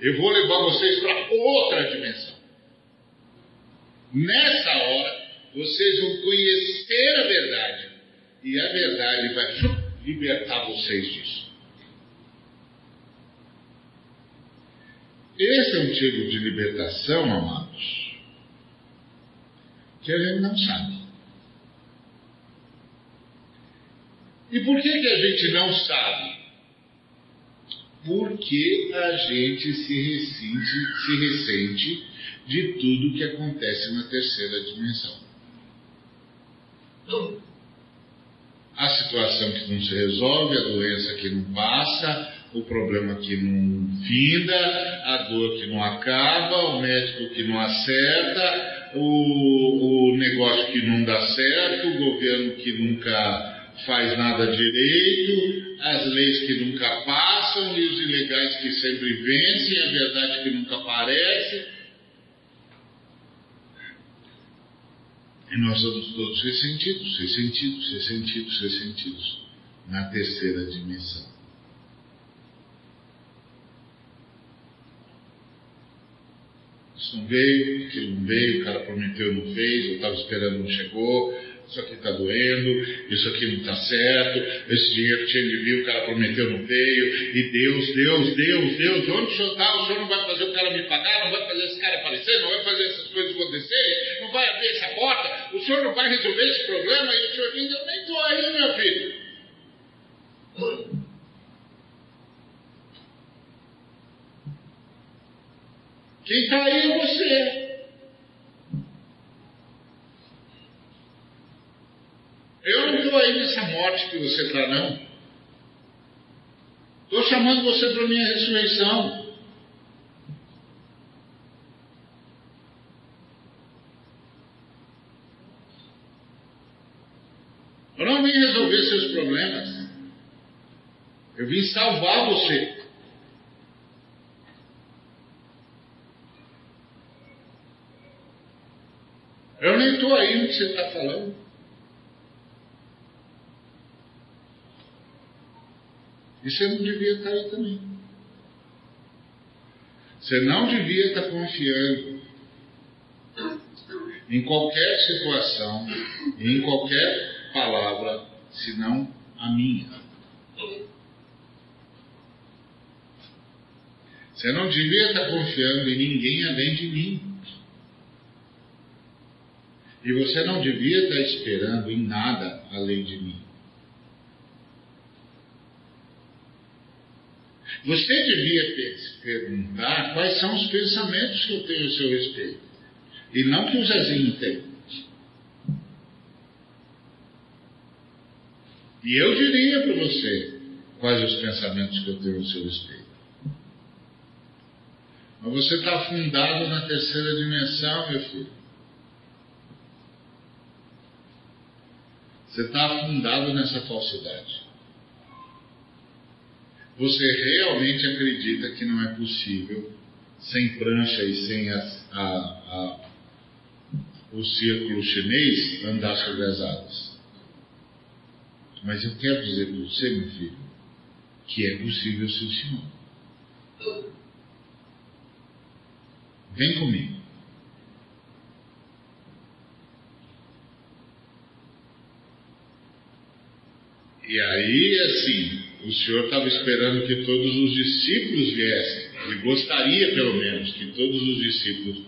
[SPEAKER 2] Eu vou levar vocês para outra dimensão. Nessa hora, vocês vão conhecer a verdade. E a verdade vai libertar vocês disso. Esse é um tipo de libertação, amados, que a gente não sabe. E por que, que a gente não sabe? porque a gente se se ressente de tudo que acontece na terceira dimensão. A situação que não se resolve, a doença que não passa, o problema que não finda, a dor que não acaba, o médico que não acerta, o, o negócio que não dá certo, o governo que nunca faz nada direito, as leis que nunca passam e os ilegais que sempre vencem, a verdade que nunca aparece. E nós somos todos ressentidos, ressentidos, ressentidos, ressentidos na terceira dimensão. Isso não veio, aquilo não veio, o cara prometeu não fez, eu estava esperando não chegou, isso aqui está doendo, isso aqui não está certo, esse dinheiro tinha de vir, o cara prometeu não veio, e Deus, Deus, Deus, Deus, onde o senhor está? O senhor não vai fazer o cara me pagar, não vai fazer esse cara aparecer, não vai fazer essas coisas acontecerem, não vai abrir essa porta, o senhor não vai resolver esse problema, e o senhor diz, eu nem estou aí, meu filho. Quem está aí é você. Eu não estou aí nessa morte que você está, não. Estou chamando você para a minha ressurreição. Eu não vim resolver seus problemas. Eu vim salvar você. Eu nem estou aí no que você está falando. E você não devia estar aí também. Você não devia estar confiando em qualquer situação, em qualquer palavra, senão a minha. Você não devia estar confiando em ninguém além de mim. E você não devia estar esperando em nada além de mim. Você devia se perguntar quais são os pensamentos que eu tenho a seu respeito. E não que o Zezinho tem. E eu diria para você quais os pensamentos que eu tenho a seu respeito. Mas você está afundado na terceira dimensão, meu filho. Você está afundado nessa falsidade. Você realmente acredita que não é possível, sem prancha e sem a, a, a, o círculo chinês, andar sobre as águas. Mas eu quero dizer para você, meu filho, que é possível sim, senhor. Vem comigo. E aí, assim, o Senhor estava esperando que todos os discípulos viessem. Ele gostaria, pelo menos, que todos os discípulos,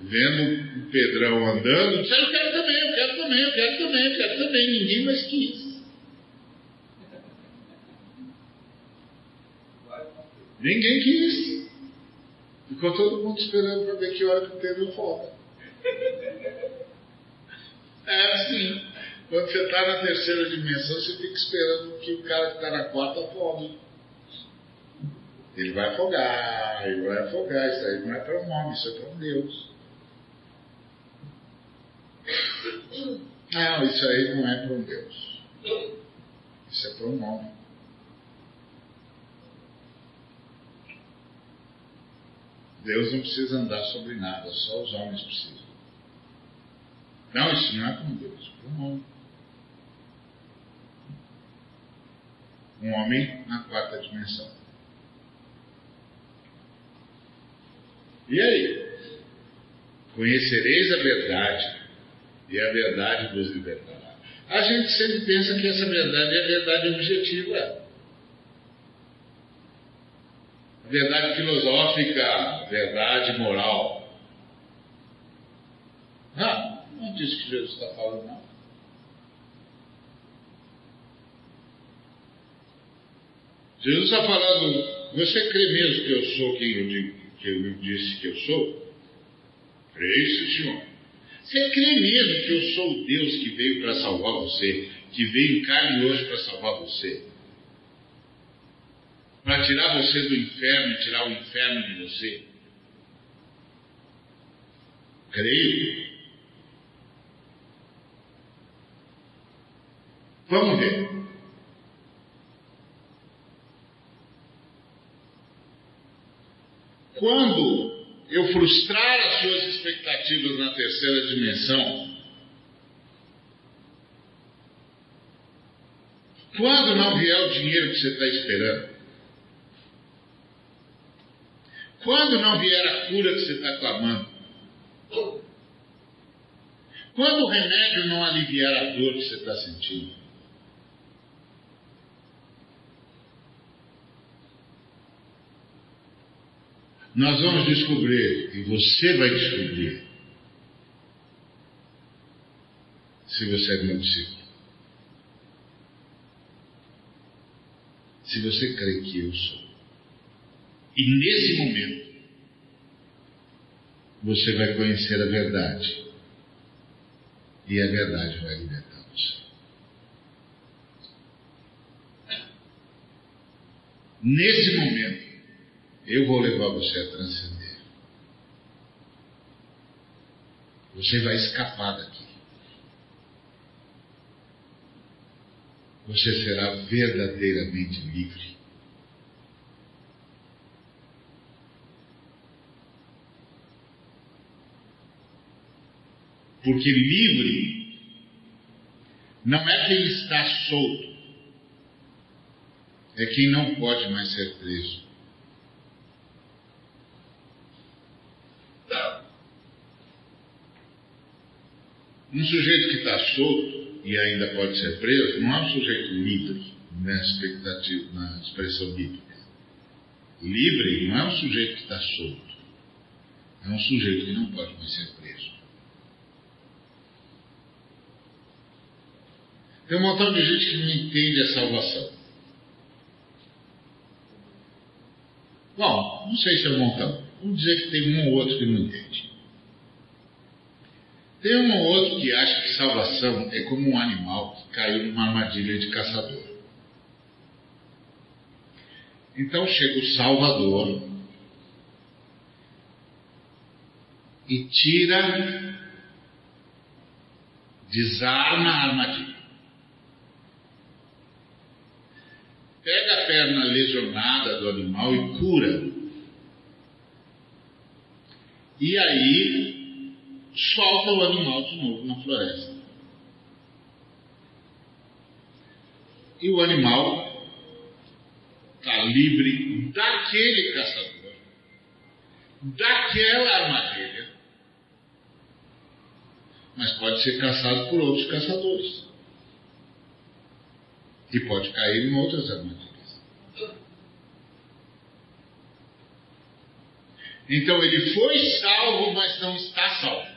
[SPEAKER 2] vendo o Pedrão andando, disseram: Eu quero também, eu quero também, eu quero também, eu quero também. Ninguém mais quis. Ninguém quis. Ficou todo mundo esperando para ver que hora que o Pedro volta. É assim. Quando você está na terceira dimensão, você fica esperando que o cara que está na quarta afogue. Ele vai afogar, ele vai afogar. Isso aí não é para um homem, isso é para um Deus. Não, isso aí não é para um Deus. Isso é para um homem. Deus não precisa andar sobre nada, só os homens precisam. Não, isso não é para um Deus, é para um homem. Um homem na quarta dimensão. E aí? Conhecereis a verdade, e a verdade vos libertará. A gente sempre pensa que essa verdade é a verdade objetiva. A verdade filosófica, a verdade moral. Não, não é disso que Jesus está falando, não. Jesus está falando, você crê mesmo que eu sou quem eu, digo, que eu disse que eu sou? Creio, Senhor. Você crê mesmo que eu sou o Deus que veio para salvar você, que veio em carne e osso para salvar você? Para tirar você do inferno e tirar o inferno de você? Creio. Vamos ver. Quando eu frustrar as suas expectativas na terceira dimensão, quando não vier o dinheiro que você está esperando, quando não vier a cura que você está clamando, quando o remédio não aliviar a dor que você está sentindo, nós vamos descobrir, e você vai descobrir, se você é meu discípulo. Se você crê que eu sou. E nesse momento, você vai conhecer a verdade. E a verdade vai libertar você. Nesse momento, eu vou levar você a transcender. Você vai escapar daqui. Você será verdadeiramente livre. Porque livre não é quem está solto, é quem não pode mais ser preso. Um sujeito que está solto e ainda pode ser preso não é um sujeito livre na, expectativa, na expressão bíblica. Livre não é um sujeito que está solto, é um sujeito que não pode mais ser preso. Tem um montão de gente que não entende a salvação. Bom, não sei se é um montão. Vamos dizer que tem um ou outro que não entende. Tem um ou outro que acha que salvação é como um animal que caiu numa armadilha de caçador. Então chega o Salvador e tira, desarma a armadilha. Pega a perna lesionada do animal e cura. E aí solta o animal de novo na floresta. E o animal está livre daquele caçador, daquela armadilha, mas pode ser caçado por outros caçadores. E pode cair em outras armadilhas. Então ele foi salvo, mas não está salvo.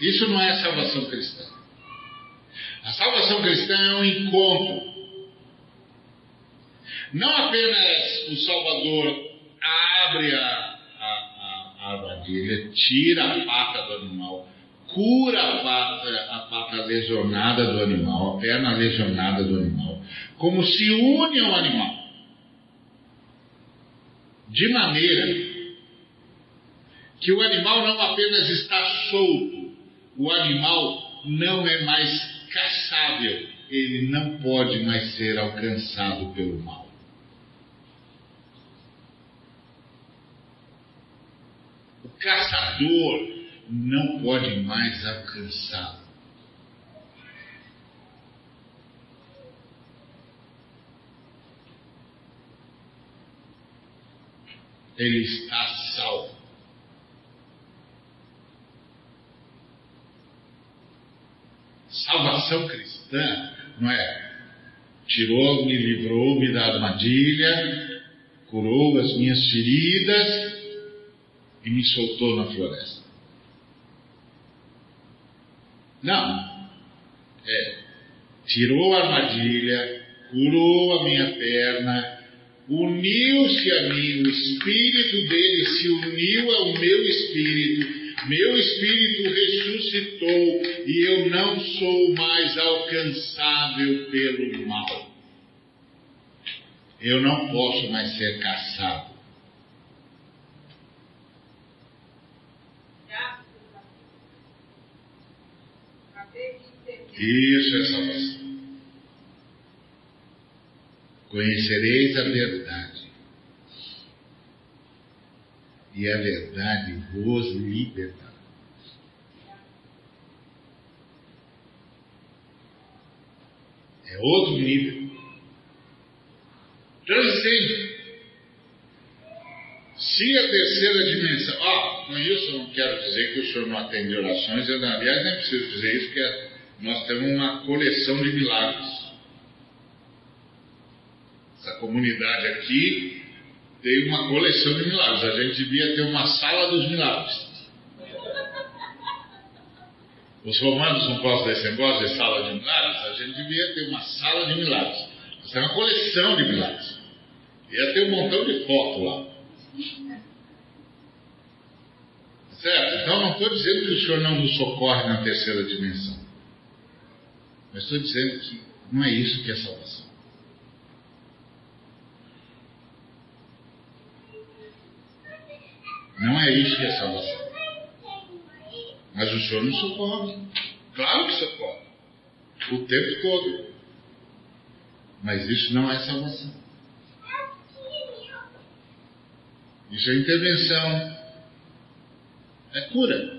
[SPEAKER 2] Isso não é salvação cristã. A salvação cristã é um encontro. Não apenas o Salvador abre a, a, a armadilha, tira a pata do animal, cura a pata, a pata lesionada do animal, a perna lesionada do animal, como se une ao animal. De maneira que o animal não apenas está solto, o animal não é mais caçável, ele não pode mais ser alcançado pelo mal. O caçador não pode mais alcançá-lo. Ele está salvo. Salvação cristã, não é? Tirou, me livrou, me da armadilha, curou as minhas feridas e me soltou na floresta. Não. É. Tirou a armadilha, curou a minha perna, uniu-se a mim, o espírito dele se uniu ao meu espírito meu espírito ressuscitou e eu não sou mais alcançável pelo mal. Eu não posso mais ser caçado. Isso é salvação. Conhecereis a verdade e a verdade vos libertará. É outro nível. Transcende. Se a terceira dimensão. Ah, com isso eu não quero dizer que o senhor não atende orações, eu, aliás, nem preciso dizer isso, porque nós temos uma coleção de milagres. Essa comunidade aqui tem uma coleção de milagres. A gente devia ter uma sala dos milagres. Os romanos não gostam desse negócio de sala de milagres? A gente devia ter uma sala de milagres. Isso é uma coleção de milagres. Ia ter um montão de foto lá. Certo? Então não estou dizendo que o Senhor não nos socorre na terceira dimensão. Mas estou dizendo que não é isso que é salvação. Não é isso que é salvação. Mas o Senhor nos socorre. Claro que socorre. O tempo todo. Mas isso não é salvação. Isso é intervenção É cura.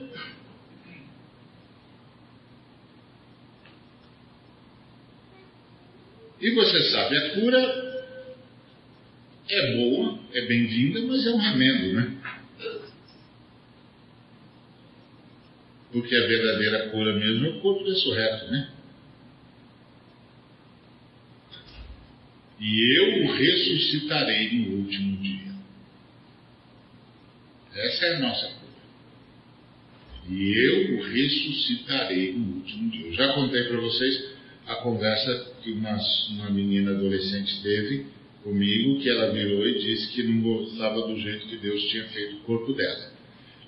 [SPEAKER 2] E você sabe, a cura é boa, é bem-vinda, mas é um remendo, né? Porque a verdadeira cura mesmo é o corpo ressurreto, né? E eu o ressuscitarei no último dia. Essa é a nossa cura. E eu o ressuscitarei no último dia. Eu já contei para vocês a conversa que uma, uma menina adolescente teve comigo, que ela virou e disse que não gostava do jeito que Deus tinha feito o corpo dela.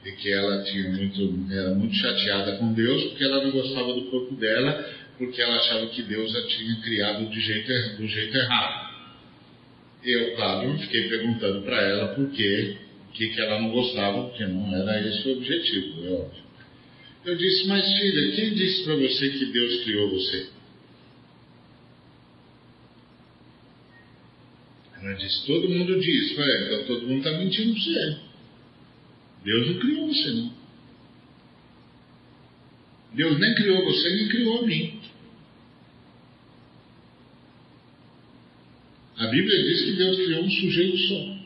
[SPEAKER 2] E que ela tinha muito, era muito chateada com Deus porque ela não gostava do corpo dela, porque ela achava que Deus a tinha criado de jeito, do jeito errado. Eu, claro, fiquei perguntando para ela por quê, o que, que ela não gostava, porque não era esse o objetivo, é óbvio. Eu disse, mas filha, quem disse para você que Deus criou você? Ela disse, todo mundo diz. Então todo mundo está mentindo para você. Deus não criou você, não. Deus nem criou você, nem criou a mim. A Bíblia diz que Deus criou um sujeito só.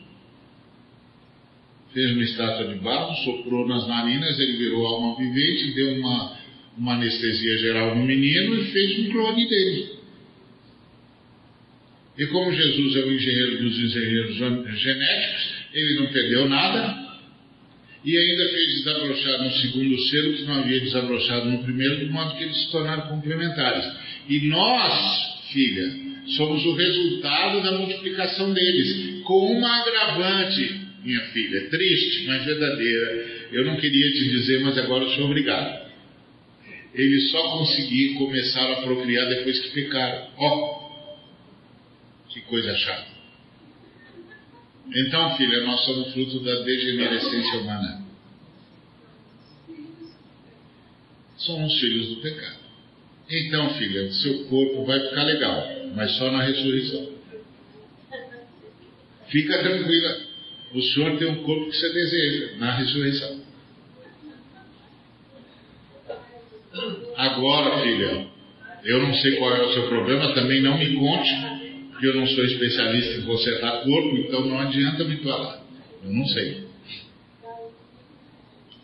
[SPEAKER 2] Fez uma estátua de barro, soprou nas narinas, ele virou alma vivente, deu uma, uma anestesia geral no menino e fez um clone dele. E como Jesus é o engenheiro dos engenheiros genéticos, ele não perdeu nada e ainda fez desabrochar no segundo selo que não havia desabrochado no primeiro, de modo que eles se tornaram complementares. E nós, filha, somos o resultado da multiplicação deles, com uma agravante, minha filha, triste, mas verdadeira. Eu não queria te dizer, mas agora eu sou obrigado. Eles só conseguiram começar a procriar depois que pecaram. Ó, oh, que coisa chata. Então, filha, nós somos fruto da degenerescência humana. Somos filhos do pecado. Então, filha, seu corpo vai ficar legal, mas só na ressurreição. Fica tranquila. O Senhor tem um corpo que você deseja na ressurreição. Agora, filha, eu não sei qual é o seu problema, também não me conte porque eu não sou especialista em consertar corpo, então não adianta me falar. Eu não sei.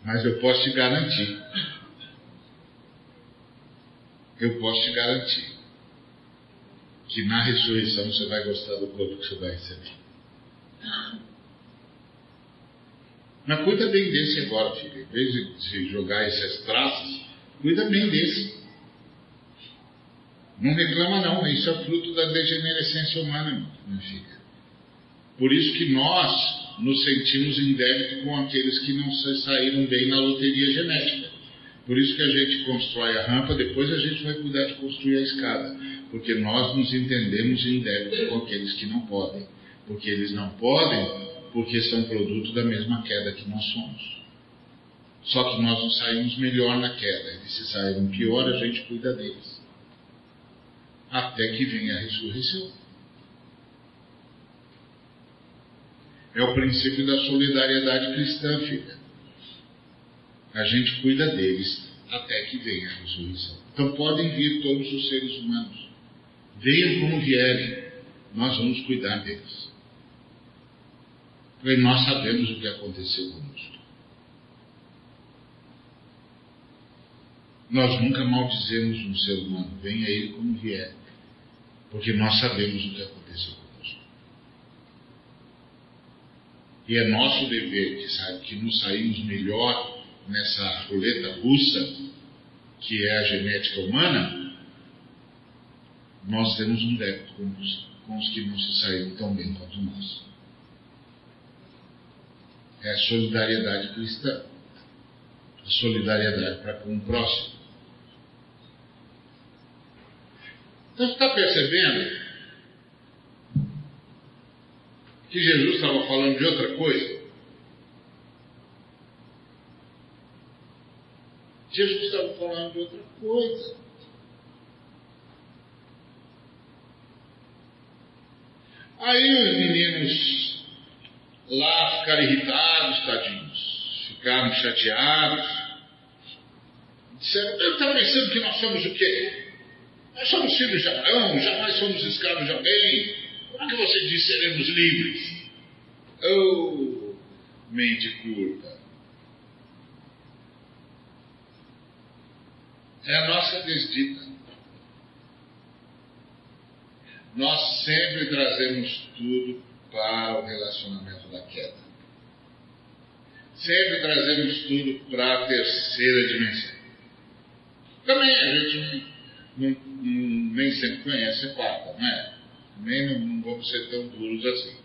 [SPEAKER 2] Mas eu posso te garantir. Eu posso te garantir que na ressurreição você vai gostar do corpo que você vai receber. Mas cuida bem desse agora, filho. Em vez de jogar essas traças, cuida bem desse. Não reclama não, isso é fruto da degenerescência humana, filha. Por isso que nós nos sentimos em débito com aqueles que não saíram bem na loteria genética. Por isso que a gente constrói a rampa, depois a gente vai cuidar de construir a escada. Porque nós nos entendemos em débito com aqueles que não podem. Porque eles não podem, porque são produto da mesma queda que nós somos. Só que nós não saímos melhor na queda. Eles se saíram pior, a gente cuida deles até que venha a ressurreição. É o princípio da solidariedade cristã, filha. A gente cuida deles até que venha a ressurreição. Então podem vir todos os seres humanos. Venham como vierem, nós vamos cuidar deles. Porque nós sabemos o que aconteceu conosco. Nós nunca maldizemos um ser humano, venha ele como vier porque nós sabemos o que aconteceu conosco. E é nosso dever que, sabe, que nos saímos melhor nessa roleta russa, que é a genética humana, nós temos um débito com os, com os que não se saíram tão bem quanto nós. É a solidariedade cristã. A solidariedade para com o próximo. Então você está percebendo que Jesus estava falando de outra coisa? Jesus estava falando de outra coisa. Aí os meninos lá ficaram irritados, tadinhos. ficaram chateados. Disseram, eu estava pensando que nós somos o quê? Nós somos filhos de Abraão, jamais somos escravos de alguém. Como que você diz seremos livres? Oh, mente curta. É a nossa desdita. Nós sempre trazemos tudo para o relacionamento da queda. Sempre trazemos tudo para a terceira dimensão. Também a gente não, nem sempre conhece a quarta, não é? Também não, não vamos ser tão duros assim.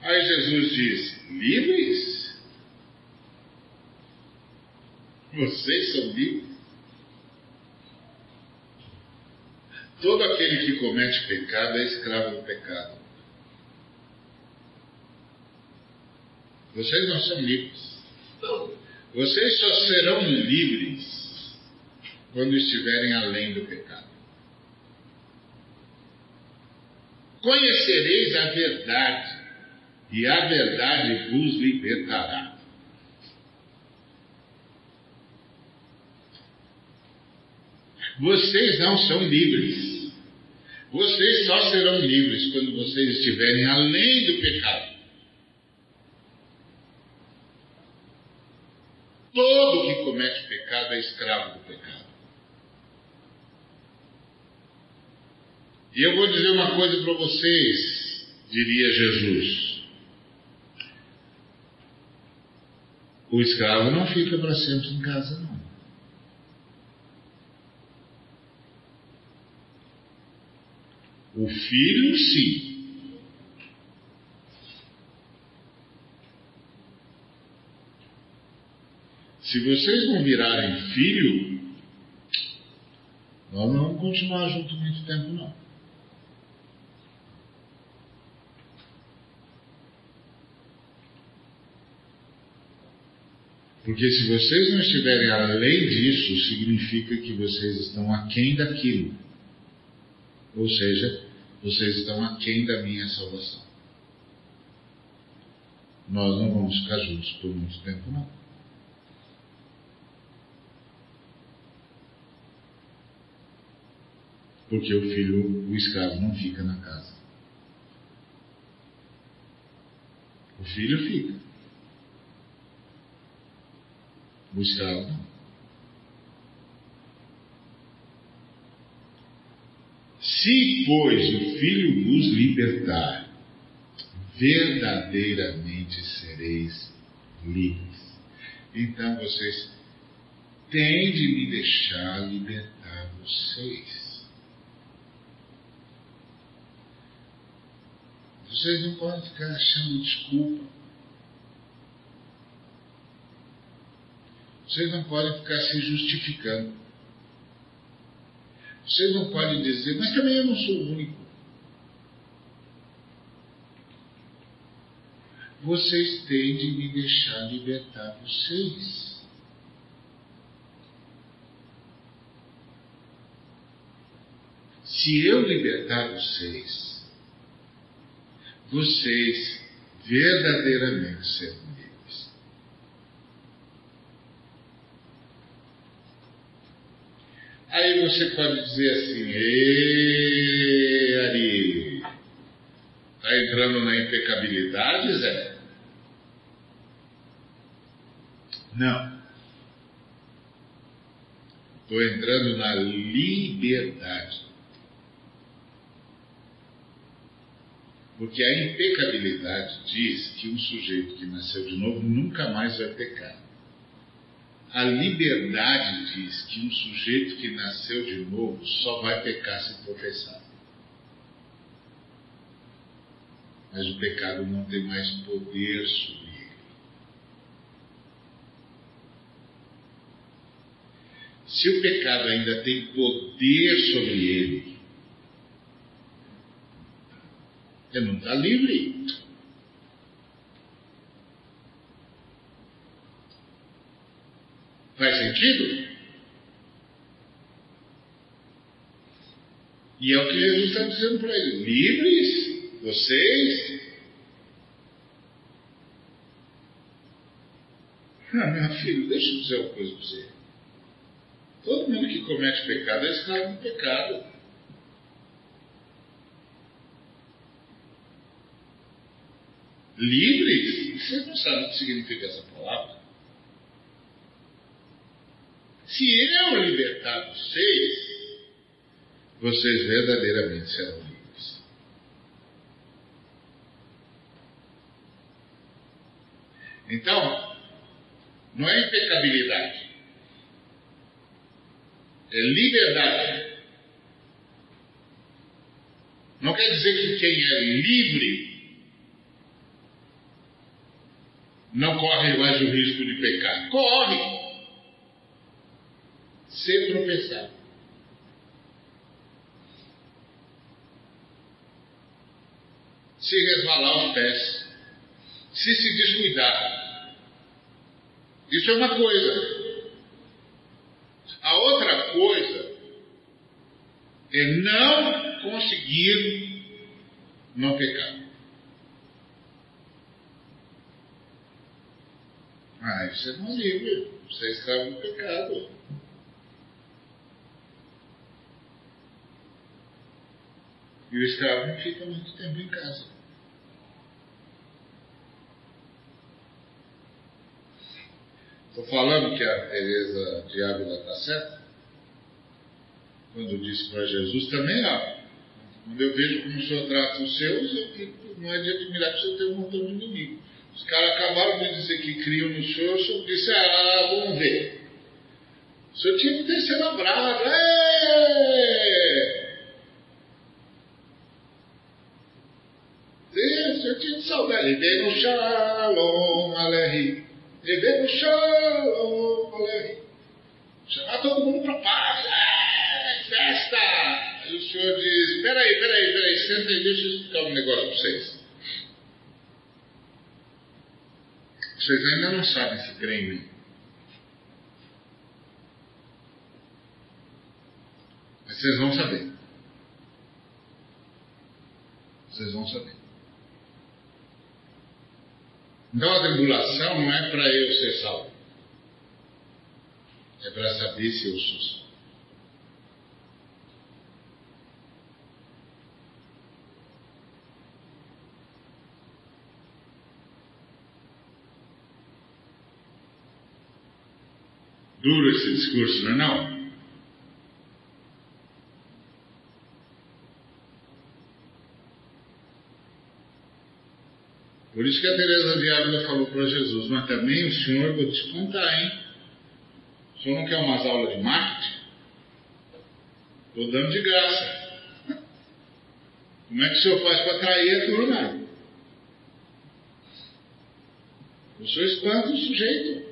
[SPEAKER 2] Aí Jesus diz: livres? Vocês são livres? Todo aquele que comete pecado é escravo do pecado. Vocês não são livres. Vocês só serão livres quando estiverem além do pecado. Conhecereis a verdade, e a verdade vos libertará. Vocês não são livres. Vocês só serão livres quando vocês estiverem além do pecado. Todo que comete pecado é escravo do pecado. E eu vou dizer uma coisa para vocês, diria Jesus. O escravo não fica para sempre em casa, não. O filho, sim. Se vocês não virarem filho, nós não vamos continuar junto muito tempo, não. Porque se vocês não estiverem além disso, significa que vocês estão aquém daquilo. Ou seja, vocês estão aquém da minha salvação. Nós não vamos ficar juntos por muito tempo, não. porque o filho, o escravo, não fica na casa. O filho fica. Não. Se, pois, o filho vos libertar, verdadeiramente sereis livres. Então vocês têm de me deixar libertar vocês. Vocês não podem ficar achando desculpa. Vocês não podem ficar se justificando. Vocês não podem dizer, mas também eu não sou o único. Vocês têm de me deixar libertar vocês. Se eu libertar vocês, vocês verdadeiramente serão livres. Aí você pode dizer assim, Ê, Ari, está entrando na impecabilidade, Zé? Não. Estou entrando na liberdade. Porque a impecabilidade diz que um sujeito que nasceu de novo nunca mais vai pecar. A liberdade diz que um sujeito que nasceu de novo só vai pecar se professar. Mas o pecado não tem mais poder sobre ele. Se o pecado ainda tem poder sobre ele, Você não está livre. Faz sentido? E é o que Jesus está dizendo para ele: livres, vocês, Não, meu filho, deixa eu dizer uma coisa para você. Todo mundo que comete pecado é escravo do pecado. Livres? Vocês não sabem o que significa essa palavra? Se eu libertar vocês, vocês verdadeiramente serão livres. Então, não é impecabilidade, é liberdade. Não quer dizer que quem é livre não corre mais o risco de pecar. Corre! Se tropeçar. Se resvalar os pés. Se se descuidar. Isso é uma coisa. A outra coisa é não conseguir não pecar. Ah, isso é livre. Você é escravo do pecado. E o escravo não fica muito tempo em casa. Estou falando que a Teresa de Ávila está certa? Quando disse para Jesus também, ó, quando eu vejo como o Senhor trata os seus, eu fico, não é de admirar que o Senhor tem um montão de inimigo. Os caras acabaram de dizer que criam no Senhor, o Senhor disse, ah, vamos ver. O Senhor tinha que ter sido bravo. eu no Shalom Alehi. Levei no Shalom Alehi. Chamar todo mundo para paz. É, festa! Aí o senhor diz: peraí, peraí, peraí, senta aí, deixa eu explicar um negócio para vocês. Vocês ainda não sabem se creem em mim. Mas vocês vão saber. Vocês vão saber. Então a tribulação não é para eu ser salvo. É para saber se eu sou salvo. Duro esse discurso, não é não? Por isso que a Teresa de Ávila falou para Jesus, mas também o senhor, vou te contar, hein? O senhor não quer umas aulas de marketing? Estou dando de graça. Como é que o senhor faz para atrair a turma? O senhor espanta o sujeito.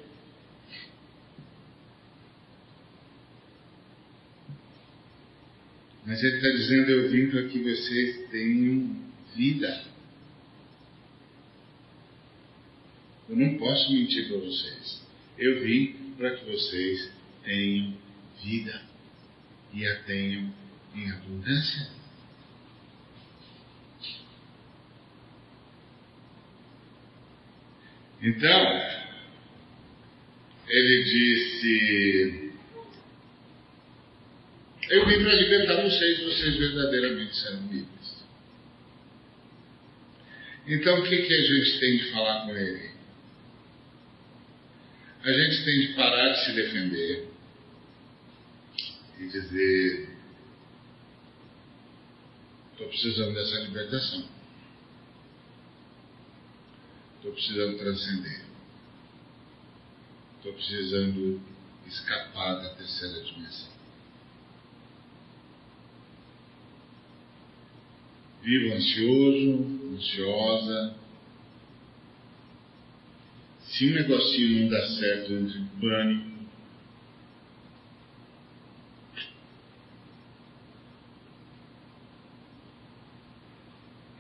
[SPEAKER 2] Mas ele está dizendo, eu vim para que vocês tenham vida. Eu não posso mentir para vocês. Eu vim para que vocês tenham vida e a tenham em abundância. Então, ele disse: Eu vim para libertar vocês, vocês verdadeiramente serão livres. Então, o que, que a gente tem de falar com ele? A gente tem de parar de se defender e dizer: estou precisando dessa libertação, estou precisando transcender, estou precisando escapar da terceira dimensão. Vivo ansioso, ansiosa, se um negocinho não dá certo, entre pânico.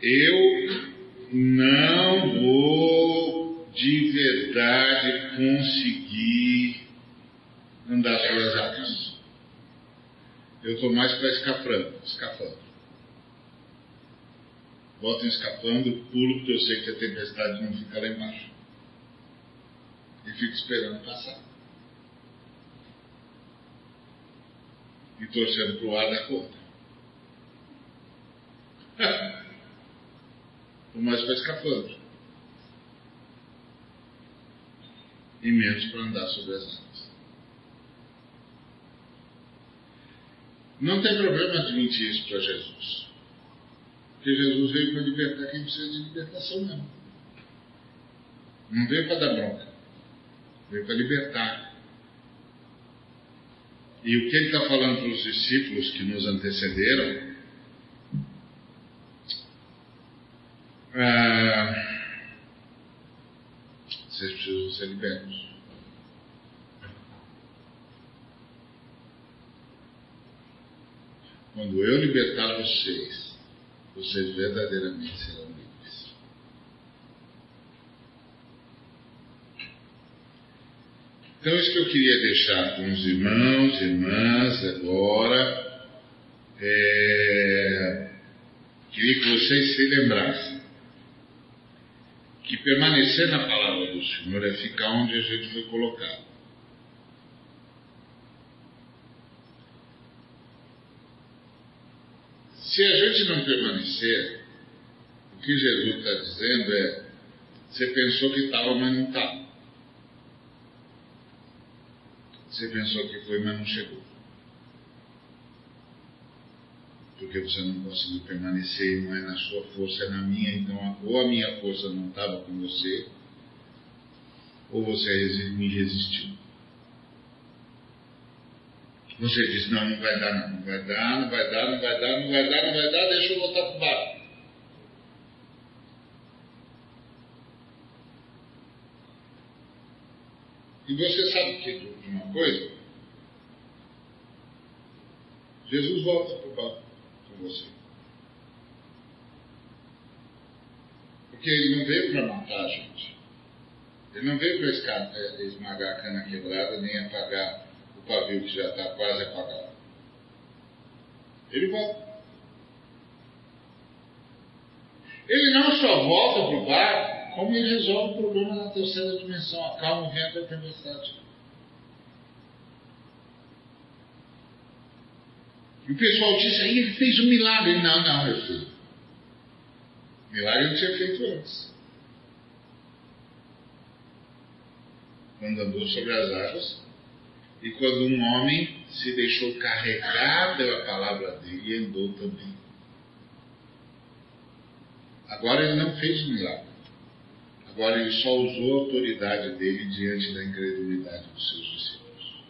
[SPEAKER 2] Eu não vou de verdade conseguir andar pelas águas. Eu estou mais para escapando, escapando. Volto escapando, pulo porque eu sei que a tempestade não fica lá embaixo. E fico esperando passar. E torcendo para o ar da conta. [laughs] o mais para escapando. E menos para andar sobre as águas. Não tem problema admitir isso para Jesus. Porque Jesus veio para libertar quem precisa de libertação mesmo. Não veio para dar bronca. Veio para libertar. E o que ele está falando para os discípulos que nos antecederam? Ah, vocês precisam ser libertos. Quando eu libertar vocês, vocês verdadeiramente serão livres. Então, isso que eu queria deixar com os irmãos e irmãs agora, é, queria que vocês se lembrassem que permanecer na palavra do Senhor é ficar onde a gente foi colocado. Se a gente não permanecer, o que Jesus está dizendo é: você pensou que estava, mas não estava. Você pensou que foi, mas não chegou. Porque você não conseguiu permanecer não é na sua força, é na minha. Então, ou a minha força não estava com você, ou você me resistiu. Você diz, não, não vai dar, não vai dar, não vai dar, não vai dar, não vai dar, não vai dar, deixa eu voltar para o barco. E você sabe que de uma coisa? Jesus volta para o barco com você. Porque ele não veio para matar a gente. Ele não veio para esmagar a cana quebrada nem apagar o pavio que já está quase apagado. Ele volta. Ele não só volta para o barco, como ele resolve o problema na terceira dimensão, acalma o vento da tempestade. E o pessoal disse aí, ele fez um milagre. Não, não, meu filho. Milagre ele tinha feito antes. Quando andou sobre as águas, e quando um homem se deixou carregar pela palavra dele andou também. Agora ele não fez milagre. Agora ele só usou a autoridade dele diante da incredulidade dos seus discípulos.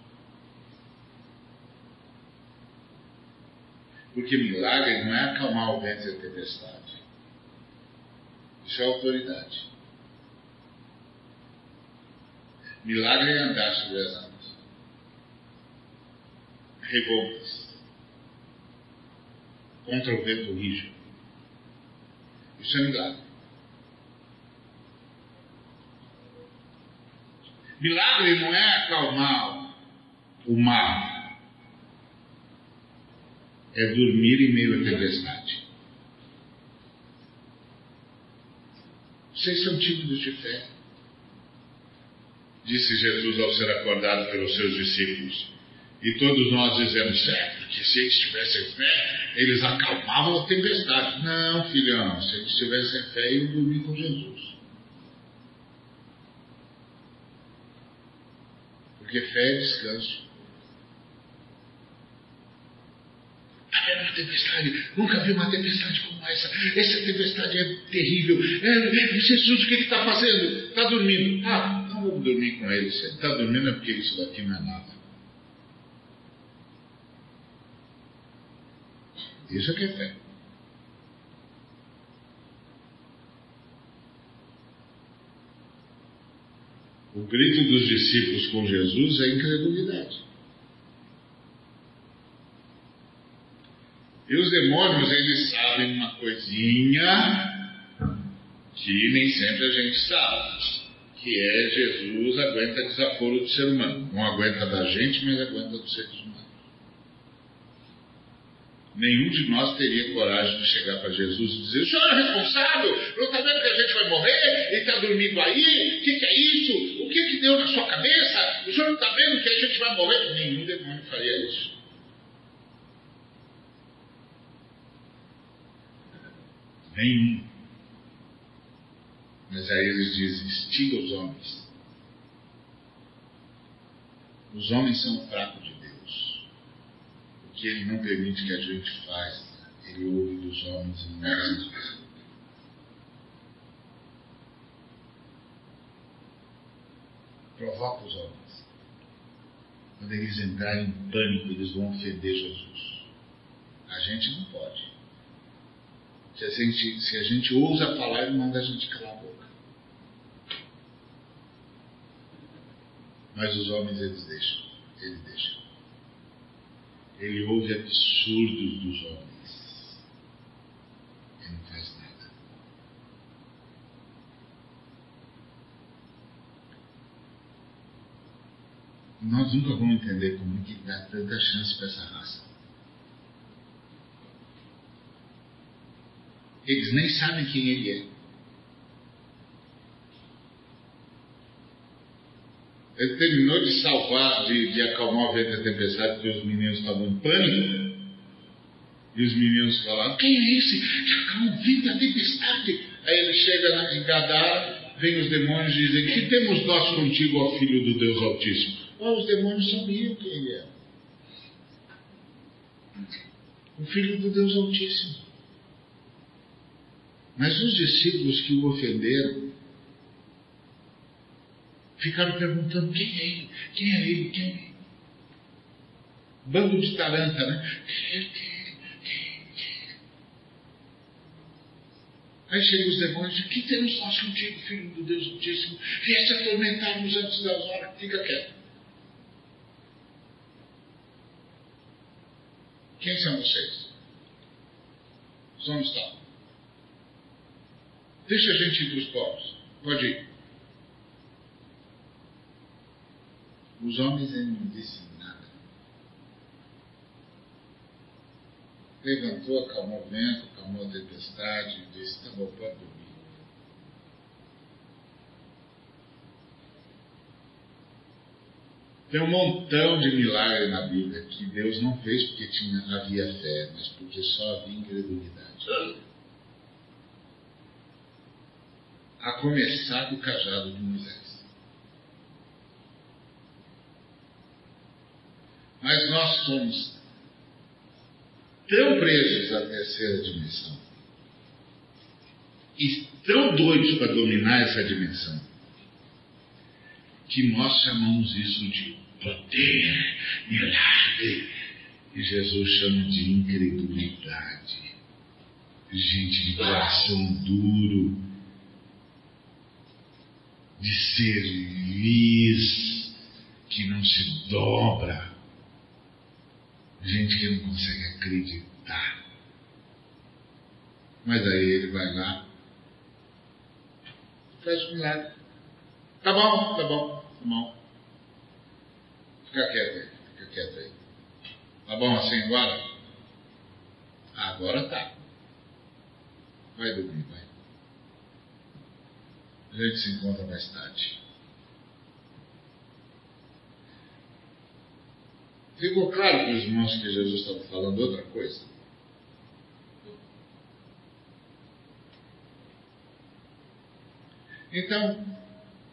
[SPEAKER 2] Porque milagre não é acalmar o vento e a tempestade. Isso é autoridade. Milagre é andar sobre as águas revoltas contra o vento rígido. Isso é milagre. Milagre não é acalmar o mar, é dormir em meio à tempestade. Vocês são tímidos de fé, disse Jesus ao ser acordado pelos seus discípulos. E todos nós dizemos, é, porque se eles tivessem fé, eles acalmavam a tempestade. Não, filhão, se eles tivessem fé, iam dormir com Jesus. Porque fé é descanso. É uma tempestade, nunca vi uma tempestade como essa. Essa tempestade é terrível. É, Jesus, o que está fazendo? Está dormindo. Ah, não vamos dormir com ele. Se ele está dormindo é porque isso daqui não é nada. Isso é que é fé. O grito dos discípulos com Jesus é incredulidade. E os demônios, eles sabem uma coisinha que nem sempre a gente sabe, que é Jesus aguenta desaforo do ser humano. Não aguenta da gente, mas aguenta dos seres humanos. Nenhum de nós teria coragem de chegar para Jesus e dizer: O senhor é responsável? Não está vendo que a gente vai morrer e está dormindo aí? O que, que, é isso? O que, que deu na sua cabeça? O senhor não está vendo que a gente vai morrer? Nenhum demônio faria isso. Nenhum. Mas aí eles dizem: estiga os homens. Os homens são fracos que Ele não permite que a gente faça, Ele ouve dos homens e não Provoca os homens. Quando eles entrarem em pânico, eles vão ofender Jesus. A gente não pode. Se a gente, se a gente ousa falar, ele manda a gente calar a boca. Mas os homens, eles deixam. Ele deixa. Ele ouve absurdos dos homens. Ele não faz nada. Nós nunca vamos entender como que dá tanta chance para essa raça. Eles nem sabem quem ele é. Ele terminou de salvar, de, de acalmar o vento da tempestade, porque os meninos estavam em pânico. E os meninos falaram: Quem é esse que acalma o vento da tempestade? Aí ele chega em Gadara, vem os demônios e dizem: Que temos nós contigo, ó filho do Deus Altíssimo? Oh, os demônios sabiam quem ele era. O filho do Deus Altíssimo. Mas os discípulos que o ofenderam ficaram perguntando quem é ele, quem é ele, quem é ele. Bando de taranta, né? Quem é ele, quem é ele, quem é ele? Aí chegam os demônios e que temos nós contigo, filho do Deus Altíssimo? Vieste atormentar-nos antes das horas, fica quieto. Quem são vocês? Somos tal. Deixa a gente ir para os povos. Pode ir. Os homens ele não disse nada. Levantou, acalmou o vento, acalmou a tempestade disse: Tá bom, pode dormir. Tem um montão de milagres na Bíblia que Deus não fez porque tinha, havia fé, mas porque só havia incredulidade. a começar do cajado de Moisés. Mas nós somos tão presos à terceira dimensão e tão doidos para dominar essa dimensão que nós chamamos isso de poder, milagre, e Jesus chama de incredulidade. Gente de coração duro de cerviz que não se dobra, gente que não consegue acreditar. Mas aí ele vai lá, faz um milagre. Tá bom, tá bom, tá bom. Fica quieto aí, fica quieto aí. Tá bom assim agora? Agora tá. Vai dormir, vai. A gente se encontra mais tarde. Ficou claro para os irmãos que Jesus estava falando outra coisa? Então,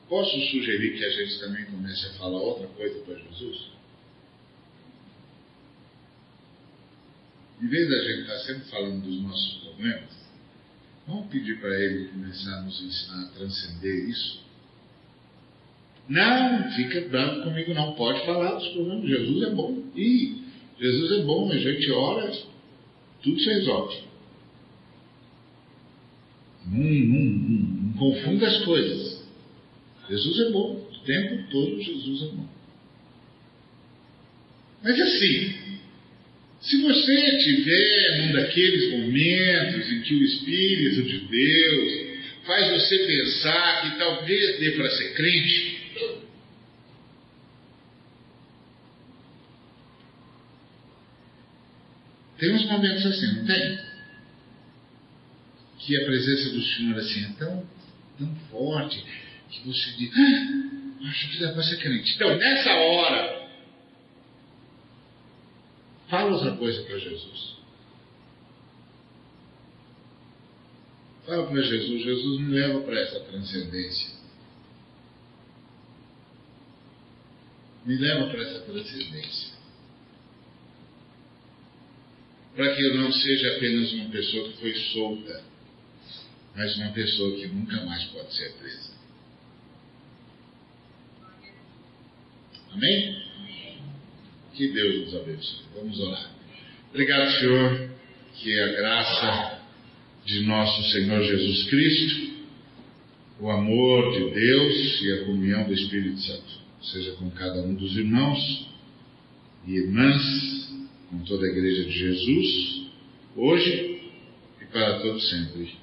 [SPEAKER 2] posso sugerir que a gente também comece a falar outra coisa para Jesus? Em vez da gente estar sempre falando dos nossos problemas, Vamos pedir para Ele começar a nos ensinar a transcender isso? Não, fica bravo comigo, não. Pode falar dos problemas. Jesus é bom. E Jesus é bom, a gente ora, tudo se resolve. Não, não, confunda as coisas. Jesus é bom. O tempo todo Jesus é bom. Mas assim, se você tiver num daqueles momentos em que o Espírito de Deus faz você pensar que talvez dê para ser crente, Tem uns momentos assim, não tem? Que a presença do Senhor assim é tão, tão forte que você diz, ah, acho que dá para ser crente. Então, nessa hora, fala outra coisa para Jesus. Fala para Jesus, Jesus me leva para essa transcendência. Me leva para essa transcendência. Para que eu não seja apenas uma pessoa que foi solta, mas uma pessoa que nunca mais pode ser presa. Amém? Que Deus nos abençoe. Vamos orar. Obrigado, Senhor, que a graça de nosso Senhor Jesus Cristo, o amor de Deus e a comunhão do Espírito Santo seja com cada um dos irmãos e irmãs, com toda a Igreja de Jesus, hoje e para todo sempre.